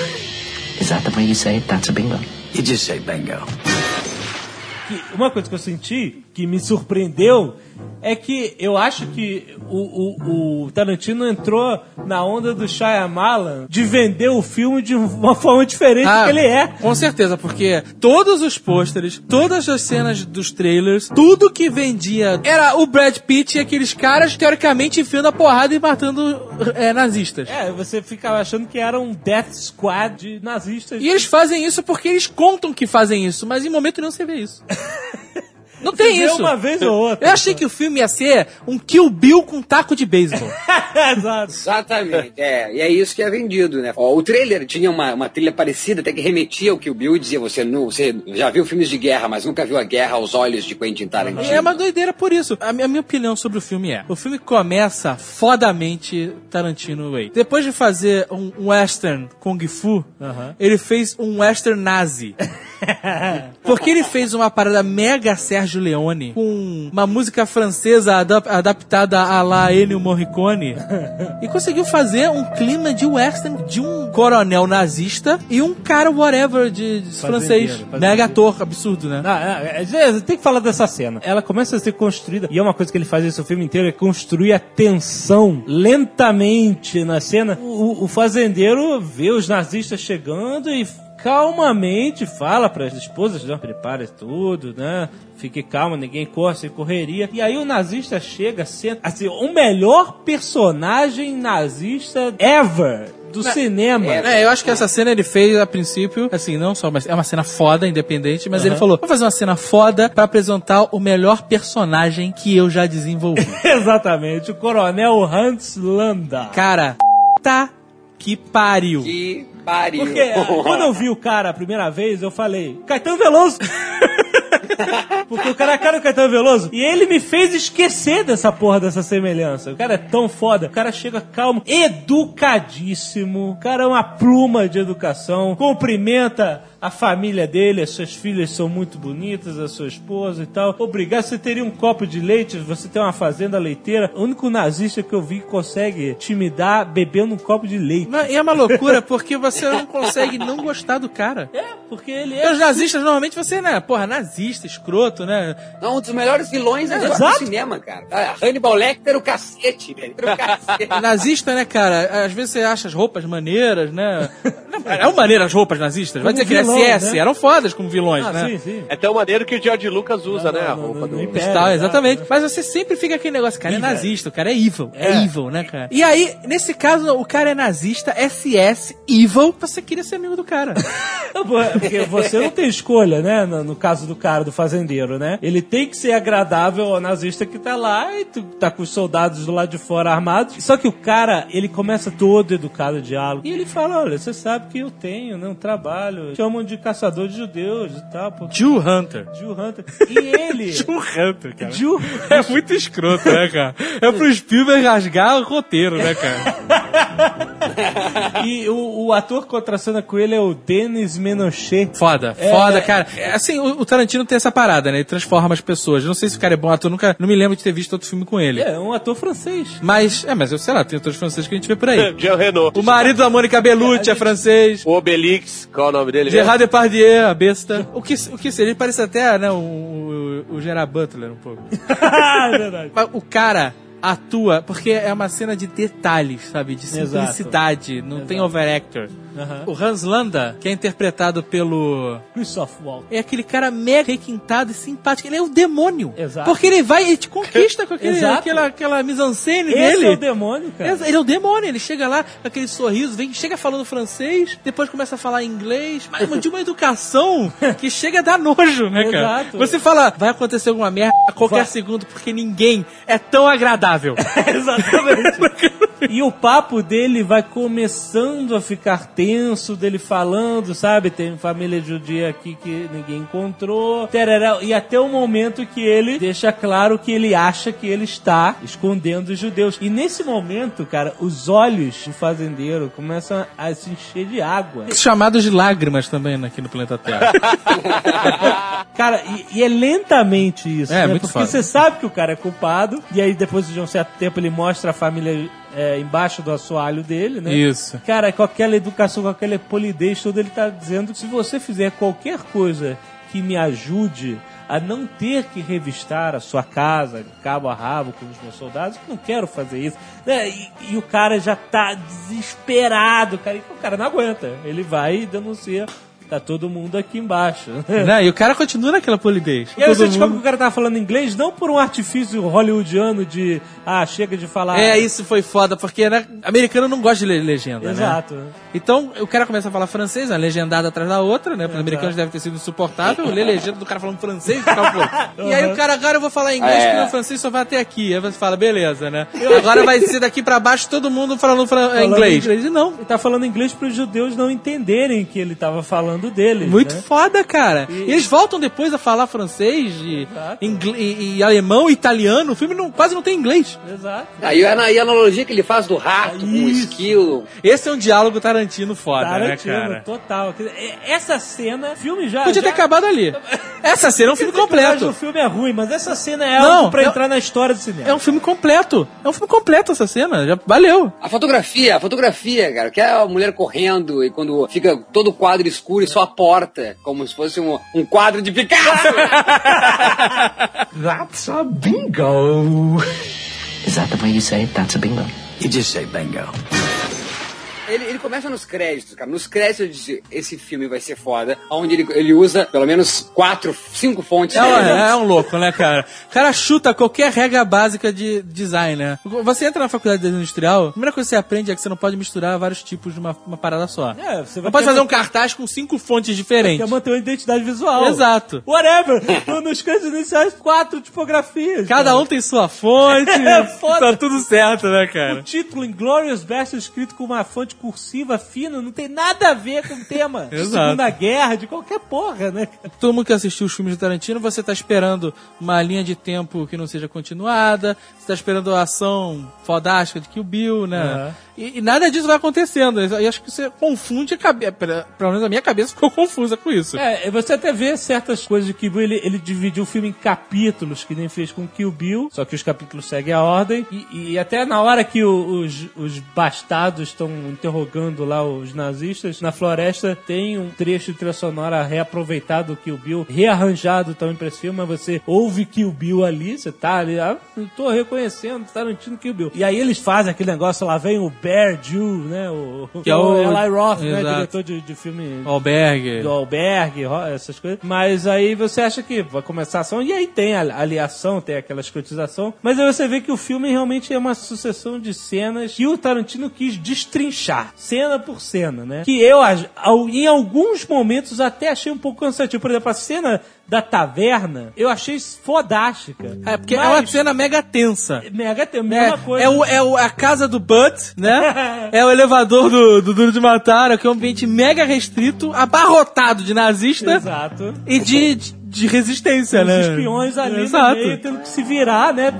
Is that the way you say it? That's a bingo. You just say bingo. uma coisa que eu senti que me surpreendeu é que eu acho que o, o, o Tarantino entrou na onda do Shyamalan de vender o filme de uma forma diferente do que ele é. Com certeza, porque todos os pôsteres, todas as cenas dos trailers, tudo que vendia era o Brad Pitt e aqueles caras, teoricamente, enfiando a porrada e matando é, nazistas. É, você ficava achando que era um Death Squad de nazistas. E eles fazem isso porque eles contam que fazem isso, mas em momento nenhum você vê isso. (laughs) Não tem Você isso. uma vez ou outra. Eu achei que o filme ia ser um Kill Bill com taco de beisebol. (laughs) Exato. Exatamente. É, e é isso que é vendido, né? Ó, o trailer tinha uma, uma trilha parecida, até que remetia ao Kill Bill e dizia: você, nu, você já viu filmes de guerra, mas nunca viu a guerra aos olhos de Quentin Tarantino. É uma doideira por isso. A minha, a minha opinião sobre o filme é: o filme começa fodamente Tarantino Way. Depois de fazer um, western Kung Fu, Aham. ele fez um western nazi. (laughs) (laughs) Porque ele fez uma parada mega Sérgio Leone com uma música francesa adap- adaptada a la Ennio Morricone e conseguiu fazer um clima de western de um coronel nazista e um cara whatever de, de francês. fazendeiro. Mega ator, absurdo, né? Não, é, é, tem que falar dessa cena. Ela começa a ser construída, e é uma coisa que ele faz esse filme inteiro, é construir a tensão lentamente na cena. O, o fazendeiro vê os nazistas chegando e calmamente fala para as esposas, não, prepare tudo, né? Fique calma, ninguém corre sem correria. E aí o nazista chega, senta, assim, o melhor personagem nazista ever do cinema. É, eu acho que essa cena ele fez a princípio, assim, não só, mas é uma cena foda, independente, mas ele falou: vou fazer uma cena foda pra apresentar o melhor personagem que eu já desenvolvi. (laughs) Exatamente, o coronel Hans Landa. Cara, tá que pariu. Que pariu. Porque quando eu vi o cara a primeira vez, eu falei, Caetano Veloso! (laughs) Porque o cara é cara do Caetano Veloso. E ele me fez esquecer dessa porra, dessa semelhança. O cara é tão foda. O cara chega calmo, educadíssimo. O cara é uma pluma de educação. Cumprimenta a família dele, as suas filhas são muito bonitas, a sua esposa e tal. Obrigado, você teria um copo de leite, você tem uma fazenda leiteira. O único nazista que eu vi que consegue intimidar bebendo um copo de leite. E é uma loucura porque você não consegue não gostar do cara. É, porque ele Porque os nazistas, normalmente você, né, porra, nazista, escroto, né? Não, um dos melhores vilões É, do cinema, cara. Ah, Hannibal Lecter, o cacete, velho. O cacete. (laughs) Nazista, né, cara? Às vezes você acha as roupas maneiras, né? Eram maneiras as roupas nazistas. Vai dizer que vilão, SS né? eram fodas como vilões, Ah, né? sim, sim. É tão maneiro que o George Lucas usa, né? a roupa do. Tal, exatamente. Mas você sempre fica aquele negócio, cara, é nazista, o cara é evil. É, É. evil, né, cara? E aí, nesse caso, o cara é nazista, SS, evil, você queria ser amigo do cara. (laughs) Não, é Porque você não tem escolha, né? No, no caso do cara, do fazendeiro, né? Ele tem que ser agradável ao nazista que tá lá e tá com os soldados do lado de fora armados. Só que o cara, ele começa todo educado o diálogo. E ele fala: Olha, você sabe que eu tenho, né? Um trabalho. Chamam de caçador de judeus e tal. Pô. Jew Hunter. Jew Hunter. (laughs) E ele. Jew Hunter, cara. Jew... É muito escroto, né, cara? É pro Spielberg rasgar o roteiro, né, cara? (laughs) E o, o ator que contracena com ele é o Denis Menochet. Foda, É, foda, cara. É, Assim, o, o Tarantino tem essa parada, né? Ele transforma as pessoas. Eu não sei se o cara é bom ator, nunca, não me lembro de ter visto outro filme com ele. É, um ator francês. Mas, é, mas eu sei lá, tem atores franceses que a gente vê por aí. (laughs) Jean Renault. O marido da Mônica Bellucci é francês. O Obelix, qual é o nome dele? Gerard Depardieu, a besta. O que, o que seria? Ele parece até, né, o, o, o Gerard Butler um pouco. (laughs) é verdade. Mas o cara atua porque é uma cena de detalhes, sabe? De Exato. simplicidade, não tem overactor. Aham. O Hans Landa, que é interpretado pelo Christoph Waltz. é aquele cara mega requintado e simpático. Ele é o demônio. Exato. Porque ele vai e te conquista com aquele, Exato. aquela, aquela mise-en-scène dele. é o demônio, cara. Ele é o demônio, ele chega lá com aquele sorriso, vem, chega falando francês, depois começa a falar inglês, mas de uma educação (laughs) que chega a dar nojo, né, cara? Exato. Você fala, vai acontecer alguma merda a qualquer Vai. segundo, porque ninguém é tão agradável. (laughs) Exatamente. (laughs) e o papo dele vai começando a ficar tenso, dele falando, sabe? Tem família judia aqui que ninguém encontrou. tereré, E até o momento que ele deixa claro que ele acha que ele está escondendo os judeus. E nesse momento, cara, os olhos do fazendeiro começam a se encher de água. Chamados de lágrimas também né, aqui no planeta Terra. (laughs) Cara, e, e é lentamente isso, É, né? muito Porque foda. você sabe que o cara é culpado, e aí depois de um certo tempo ele mostra a família é, embaixo do assoalho dele, né? Isso. Cara, com aquela educação, com aquela polidez toda, ele tá dizendo que se você fizer qualquer coisa que me ajude a não ter que revistar a sua casa cabo a rabo com os meus soldados, eu não quero fazer isso. né? E, e o cara já tá desesperado, cara, e o cara não aguenta. Ele vai e denuncia. Tá todo mundo aqui embaixo. (laughs) Né? E o cara continua naquela polidez. E aí Todo você descobre que o cara tava falando inglês não por um artifício hollywoodiano de ah, chega de falar. É, isso foi foda, porque né, americano não gosta de ler legenda, né? Exato. Então, o cara começa a falar francês, uma legendada atrás da outra, né? Para os americanos deve ter sido insuportável, ler legenda do cara falando francês e pô. (laughs) E aí o cara, agora eu vou falar inglês, É. porque meu francês só vai até aqui. Aí você fala, beleza, né? Agora vai ser daqui pra baixo todo mundo falando, fran- Falando inglês. E não. Ele tá falando inglês para os judeus não entenderem que ele tava falando falando deles. Muito né? foda, cara. E... eles voltam depois a falar francês e, ingl- e- e alemão e italiano. O filme não- quase não tem inglês. Exato. Aí a, e a analogia que ele faz do rato com o esquilo. Esse é um diálogo Tarantino foda, Tarantino, né, cara? total. É- Essa cena, filme já. Podia ter já- acabado ali. Essa cena é um filme completo. O filme é ruim, mas essa cena é Não, algo pra é- entrar na história do cinema. É um filme completo. É um filme completo essa cena. Já valeu. A fotografia, a fotografia, cara, que é a mulher correndo e quando fica todo o quadro escuro e só a porta, como se fosse um, um quadro de Picasso. (laughs) That's a bingo. Is that the way you say it? That's a bingo. You just say bingo. Ele, ele começa nos créditos, cara. Nos créditos ele diz, esse filme vai ser foda, onde ele, ele usa pelo menos quatro, cinco fontes É, um- diferentes. é um louco, né, cara? O cara chuta qualquer regra básica de design, né? Você entra na faculdade de design industrial, a primeira coisa que você aprende é que você não pode misturar vários tipos de uma, uma parada só. É, você vai não pode fazer um cartaz com cinco fontes diferentes. Quer manter uma identidade visual. Exato. Whatever. Nos créditos iniciais, quatro tipografias. Cada um tem sua fonte. (laughs) É foda. Tá tudo certo, né, O cara? título Inglorious Bastards escrito com uma fonte cursiva fina não tem nada a ver com o tema (laughs) de. Segunda Guerra, de qualquer porra, né? Todo mundo que assistiu os filmes do Tarantino, você tá esperando uma linha de tempo que não seja continuada, você tá esperando a ação fodástica de Kill Bill, né? Aham. E, e nada disso vai acontecendo. E acho que você confunde a cabeça. Pelo menos a minha cabeça ficou confusa com isso. É, você até vê certas coisas de Kill Bill, ele, ele dividiu o filme em capítulos, que nem fez com Kill Bill, só que os capítulos seguem a ordem, e, e até na hora que o- os, os bastardos estão interrogando lá os nazistas, na floresta tem um trecho de trilha sonora reaproveitado do Kill Bill, rearranjado também pra esse filme, mas você ouve Kill Bill ali, você tá ali, ah, tô reconhecendo Tarantino Kill Bill. E aí eles fazem aquele negócio, lá vem o Bear Jew, né, o, Que é o- Eli Roth, né, Exato. diretor de, de filme Albergue. do albergue, essas coisas. Mas aí você acha que vai começar a ação, e aí tem a aliação, tem aquela escrotização. Mas aí você vê que o filme realmente é uma sucessão de cenas que o Tarantino quis destrinchar, cena por cena, né? Que eu, em alguns momentos, até achei um pouco cansativo. Por exemplo, a cena da taverna, eu achei fodástica. É, porque é uma cena mega tensa. Mega tem mesma É, coisa. é, o, é o- a casa do But, né? (laughs) é o elevador do, do Duro de Matar, que é um ambiente mega restrito, abarrotado de nazista Exato. e de, de, de resistência, Os né? espiões ali Exato. no meio tendo que se virar, né?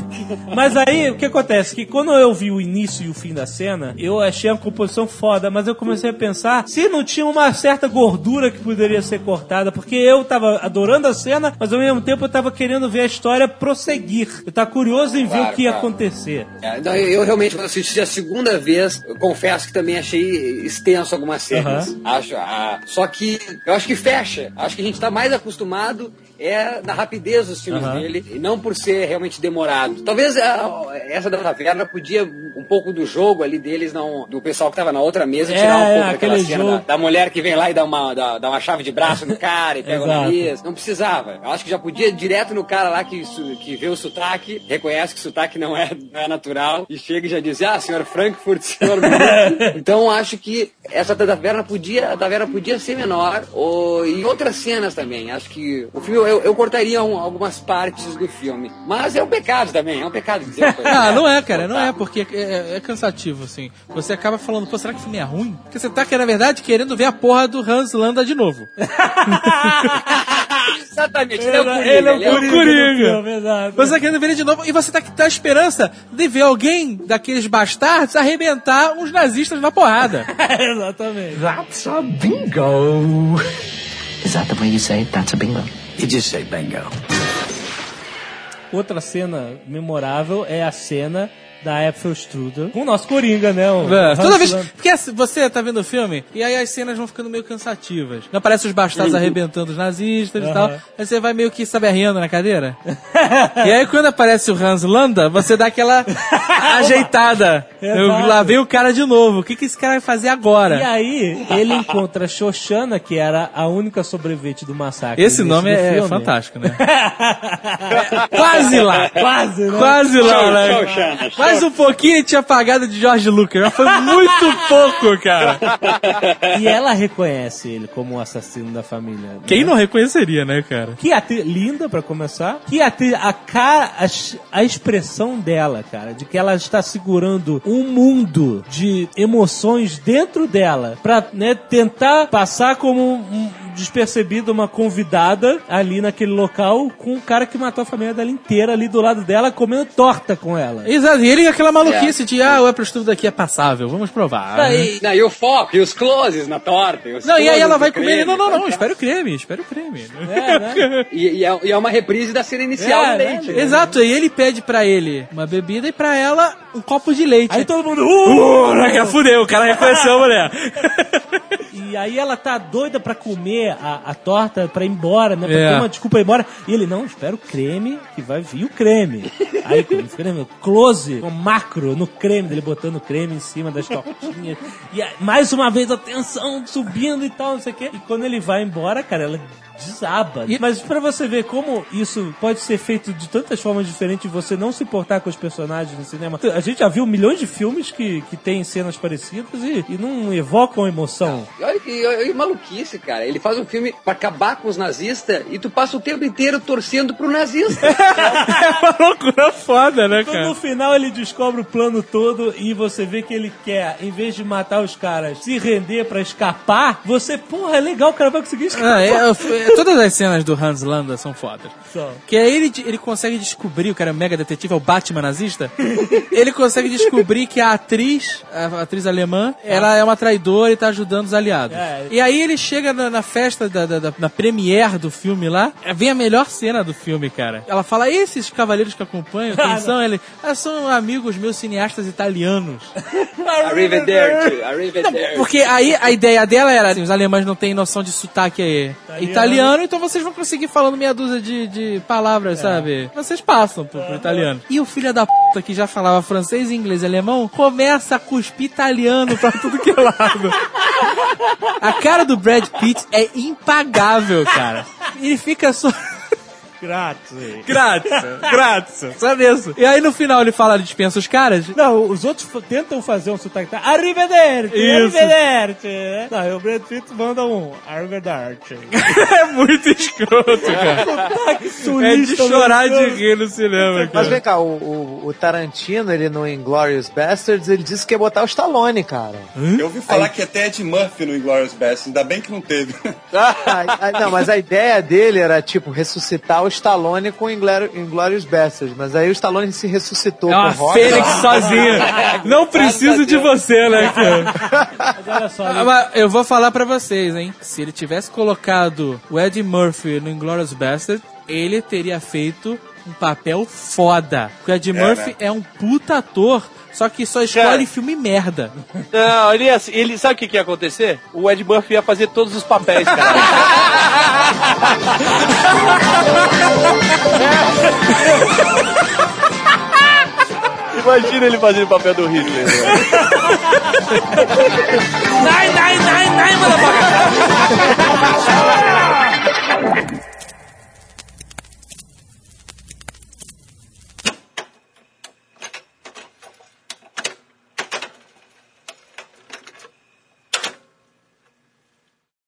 Mas aí, o que acontece? Que quando eu vi o início e o fim da cena, eu achei a composição foda, mas eu comecei a pensar se não tinha uma certa gordura que poderia ser cortada, porque eu tava adorando a cena, mas ao mesmo tempo eu tava querendo ver a história prosseguir. Eu tava curioso em ver Claro, o que ia claro. acontecer. É, não, eu, eu realmente, quando assisti a segunda vez, eu confesso que também achei extenso algumas cenas. Acho, ah, só que eu acho que fecha. Acho que a gente tá mais acostumado é na rapidez dos filmes Aham. dele, e não por ser realmente demorado. Talvez ah, essa da taverna podia um pouco do jogo ali deles, não, do pessoal que tava na outra mesa, É, tirar um é, pouco daquela aquele cena da, da mulher que vem lá e dá uma, dá, dá uma chave de braço no cara e (laughs) pega o nariz. Não precisava. Eu acho que já podia ir direto no cara lá que, que vê o sotaque, reconhece que o sotaque não é, não é natural e chega e já diz, ah, senhor Frankfurt, senhor... Munich." (laughs) então acho que essa taverna podia, a taverna podia ser menor ou em outras cenas também. Acho que o filme, eu, eu cortaria um- algumas partes do filme. Mas é um pecado também, é um pecado dizer (laughs) coisa Ah, não é, cara, não é, porque é, é cansativo, assim. Você acaba falando, pô, será que o filme é ruim? Porque você tá, na verdade, querendo ver a porra do Hans Landa de novo. (laughs) Exatamente, Ele, ele é o Coringa. Coringa. do filme, exato. Você tá querendo ver ele de novo e você tá com a esperança de ver alguém daqueles bastardos arrebentar uns nazistas na porrada. (laughs) Exatamente. That's a bingo. Is that the way you say it? That's a bingo. You just say bingo. Outra cena memorável é a cena da Apfelstrudel com o nosso Coringa, né? O É, toda vez. Porque assim, você tá vendo o filme e aí as cenas vão ficando meio cansativas. Não aparece os bastardos (laughs) arrebentando os nazistas e Aham. tal. Aí você vai meio que sabe na cadeira. (laughs) e aí quando aparece o Hans Landa, você dá aquela (laughs) ajeitada. Eu, lá vem o cara de novo. O que, que esse cara vai fazer agora? E aí, ele encontra a Xoxana, que era a única sobrevivente do massacre. Esse no nome é, é filme. fantástico, né? Quase lá. Quase, né? Quase lá, né? Xoxana, Mais um pouquinho e tinha apagado de George Lucas. Mas foi muito (laughs) pouco, cara. E ela reconhece ele como o assassino da família. né? Quem não reconheceria, né, cara? Que atriz linda pra começar. Que atriz, a cara, a, a expressão dela, cara, de que ela está segurando um mundo de emoções dentro dela pra né, tentar passar como um- despercebida uma convidada ali naquele local com o cara que matou a família dela inteira ali do lado dela, comendo torta com ela. Exato, e ele aquela maluquice de, ah, o Apple Studio daqui é passável, vamos provar. Não, e, não, e o foco, e os closes na torta. e os Não, e aí ela vai comer, creme, não, não, não, tá? espera o creme, espera o creme. É, né? (laughs) E, e é, e é uma reprise da cena inicial É, do leite. né? né? Exato, e ele pede pra ele uma bebida e pra ela um copo de leite. Aí todo mundo. Uh! Uh, já fudeu, o cara reconheceu a mulher. (laughs) E aí ela tá doida pra comer a, a torta pra ir embora, né? Pra É. ter uma desculpa ir embora. E ele, não, espera o creme, que vai vir o creme. Aí, quando o creme, close, um macro no creme, dele botando o creme em cima das tortinhas. E aí, mais uma vez a tensão subindo e tal, não sei o quê. E quando ele vai embora, cara, ela desaba. Mas pra você ver como isso pode ser feito de tantas formas diferentes e você não se importar com os personagens no cinema. A gente já viu milhões de filmes que, que têm cenas parecidas e, e não evocam emoção. E que maluquice, cara. Ele faz um filme pra acabar com os nazistas e tu passa o tempo inteiro torcendo pro nazista. (laughs) É uma loucura foda, né, Então, cara? no final ele descobre o plano todo e você vê que ele quer, em vez de matar os caras, se render pra escapar. Você, porra, é legal, o cara vai conseguir escapar. Ah, é, é, todas as cenas do Hans Landa são fodas. Só. Que aí ele, ele consegue descobrir, o cara é um mega detetive, é o Batman nazista. ele consegue descobrir que a atriz, a atriz alemã, ela é uma traidora e tá ajudando os aliados. É. E aí ele chega na, na festa, da, da, da- na premiere do filme lá, é, vem a melhor cena do filme, cara. Ela fala, esses cavaleiros que acompanham, (laughs) quem Ah, são? Ele, ah, são amigos meus cineastas italianos. (laughs) Arrivederci, arrivederci. Porque aí a ideia dela era, assim, os alemães não têm noção de sotaque aí. Italiano. então vocês vão conseguir falando meia dúzia de, de palavras, sabe? Vocês passam pro, pro italiano. E o filho da puta que já falava francês, inglês e alemão, começa a cuspir italiano pra tudo que é lado. (laughs) A cara do Brad Pitt é impagável, cara. Ele fica só... Grazie. Grátis, (laughs) grátis, só nisso. E aí no final ele fala, dispensa os caras. Não, os outros tentam fazer um sotaque. tá? Arrivederci! Isso. Arrivederci! né? Não, e o Brad Pitt manda um Arrivederci. (laughs) é muito escroto, cara. sotaque É de chorar de rir no cinema, Mas cara. vem cá, o, o- o Tarantino, ele no Inglourious Bastards, ele disse que ia botar o Stallone, cara. Eu ouvi falar que até Ed Murphy no Inglourious Basterds, ainda bem que não teve. Ah, ah, não, mas a ideia dele era, tipo, ressuscitar o Stallone com Inglourious Bastards. Mas aí o Stallone se ressuscitou É uma com o Rock. fênix sozinha. (laughs) Não preciso de você, né, cara? Mas olha só, Ah, mas eu vou falar pra vocês, hein? Se ele tivesse colocado o Ed Murphy no Inglourious Bastard, ele teria feito um papel foda. Porque o Ed Murphy né? é um puta ator, só que só escolhe Cara, filme merda. Não, ele, é assim, ele sabe o que, que ia acontecer? O Ed Murphy ia fazer todos os papéis, cara. Imagina ele fazendo o papel do Hitler. Nai, nai, nai, nai, motherfucker!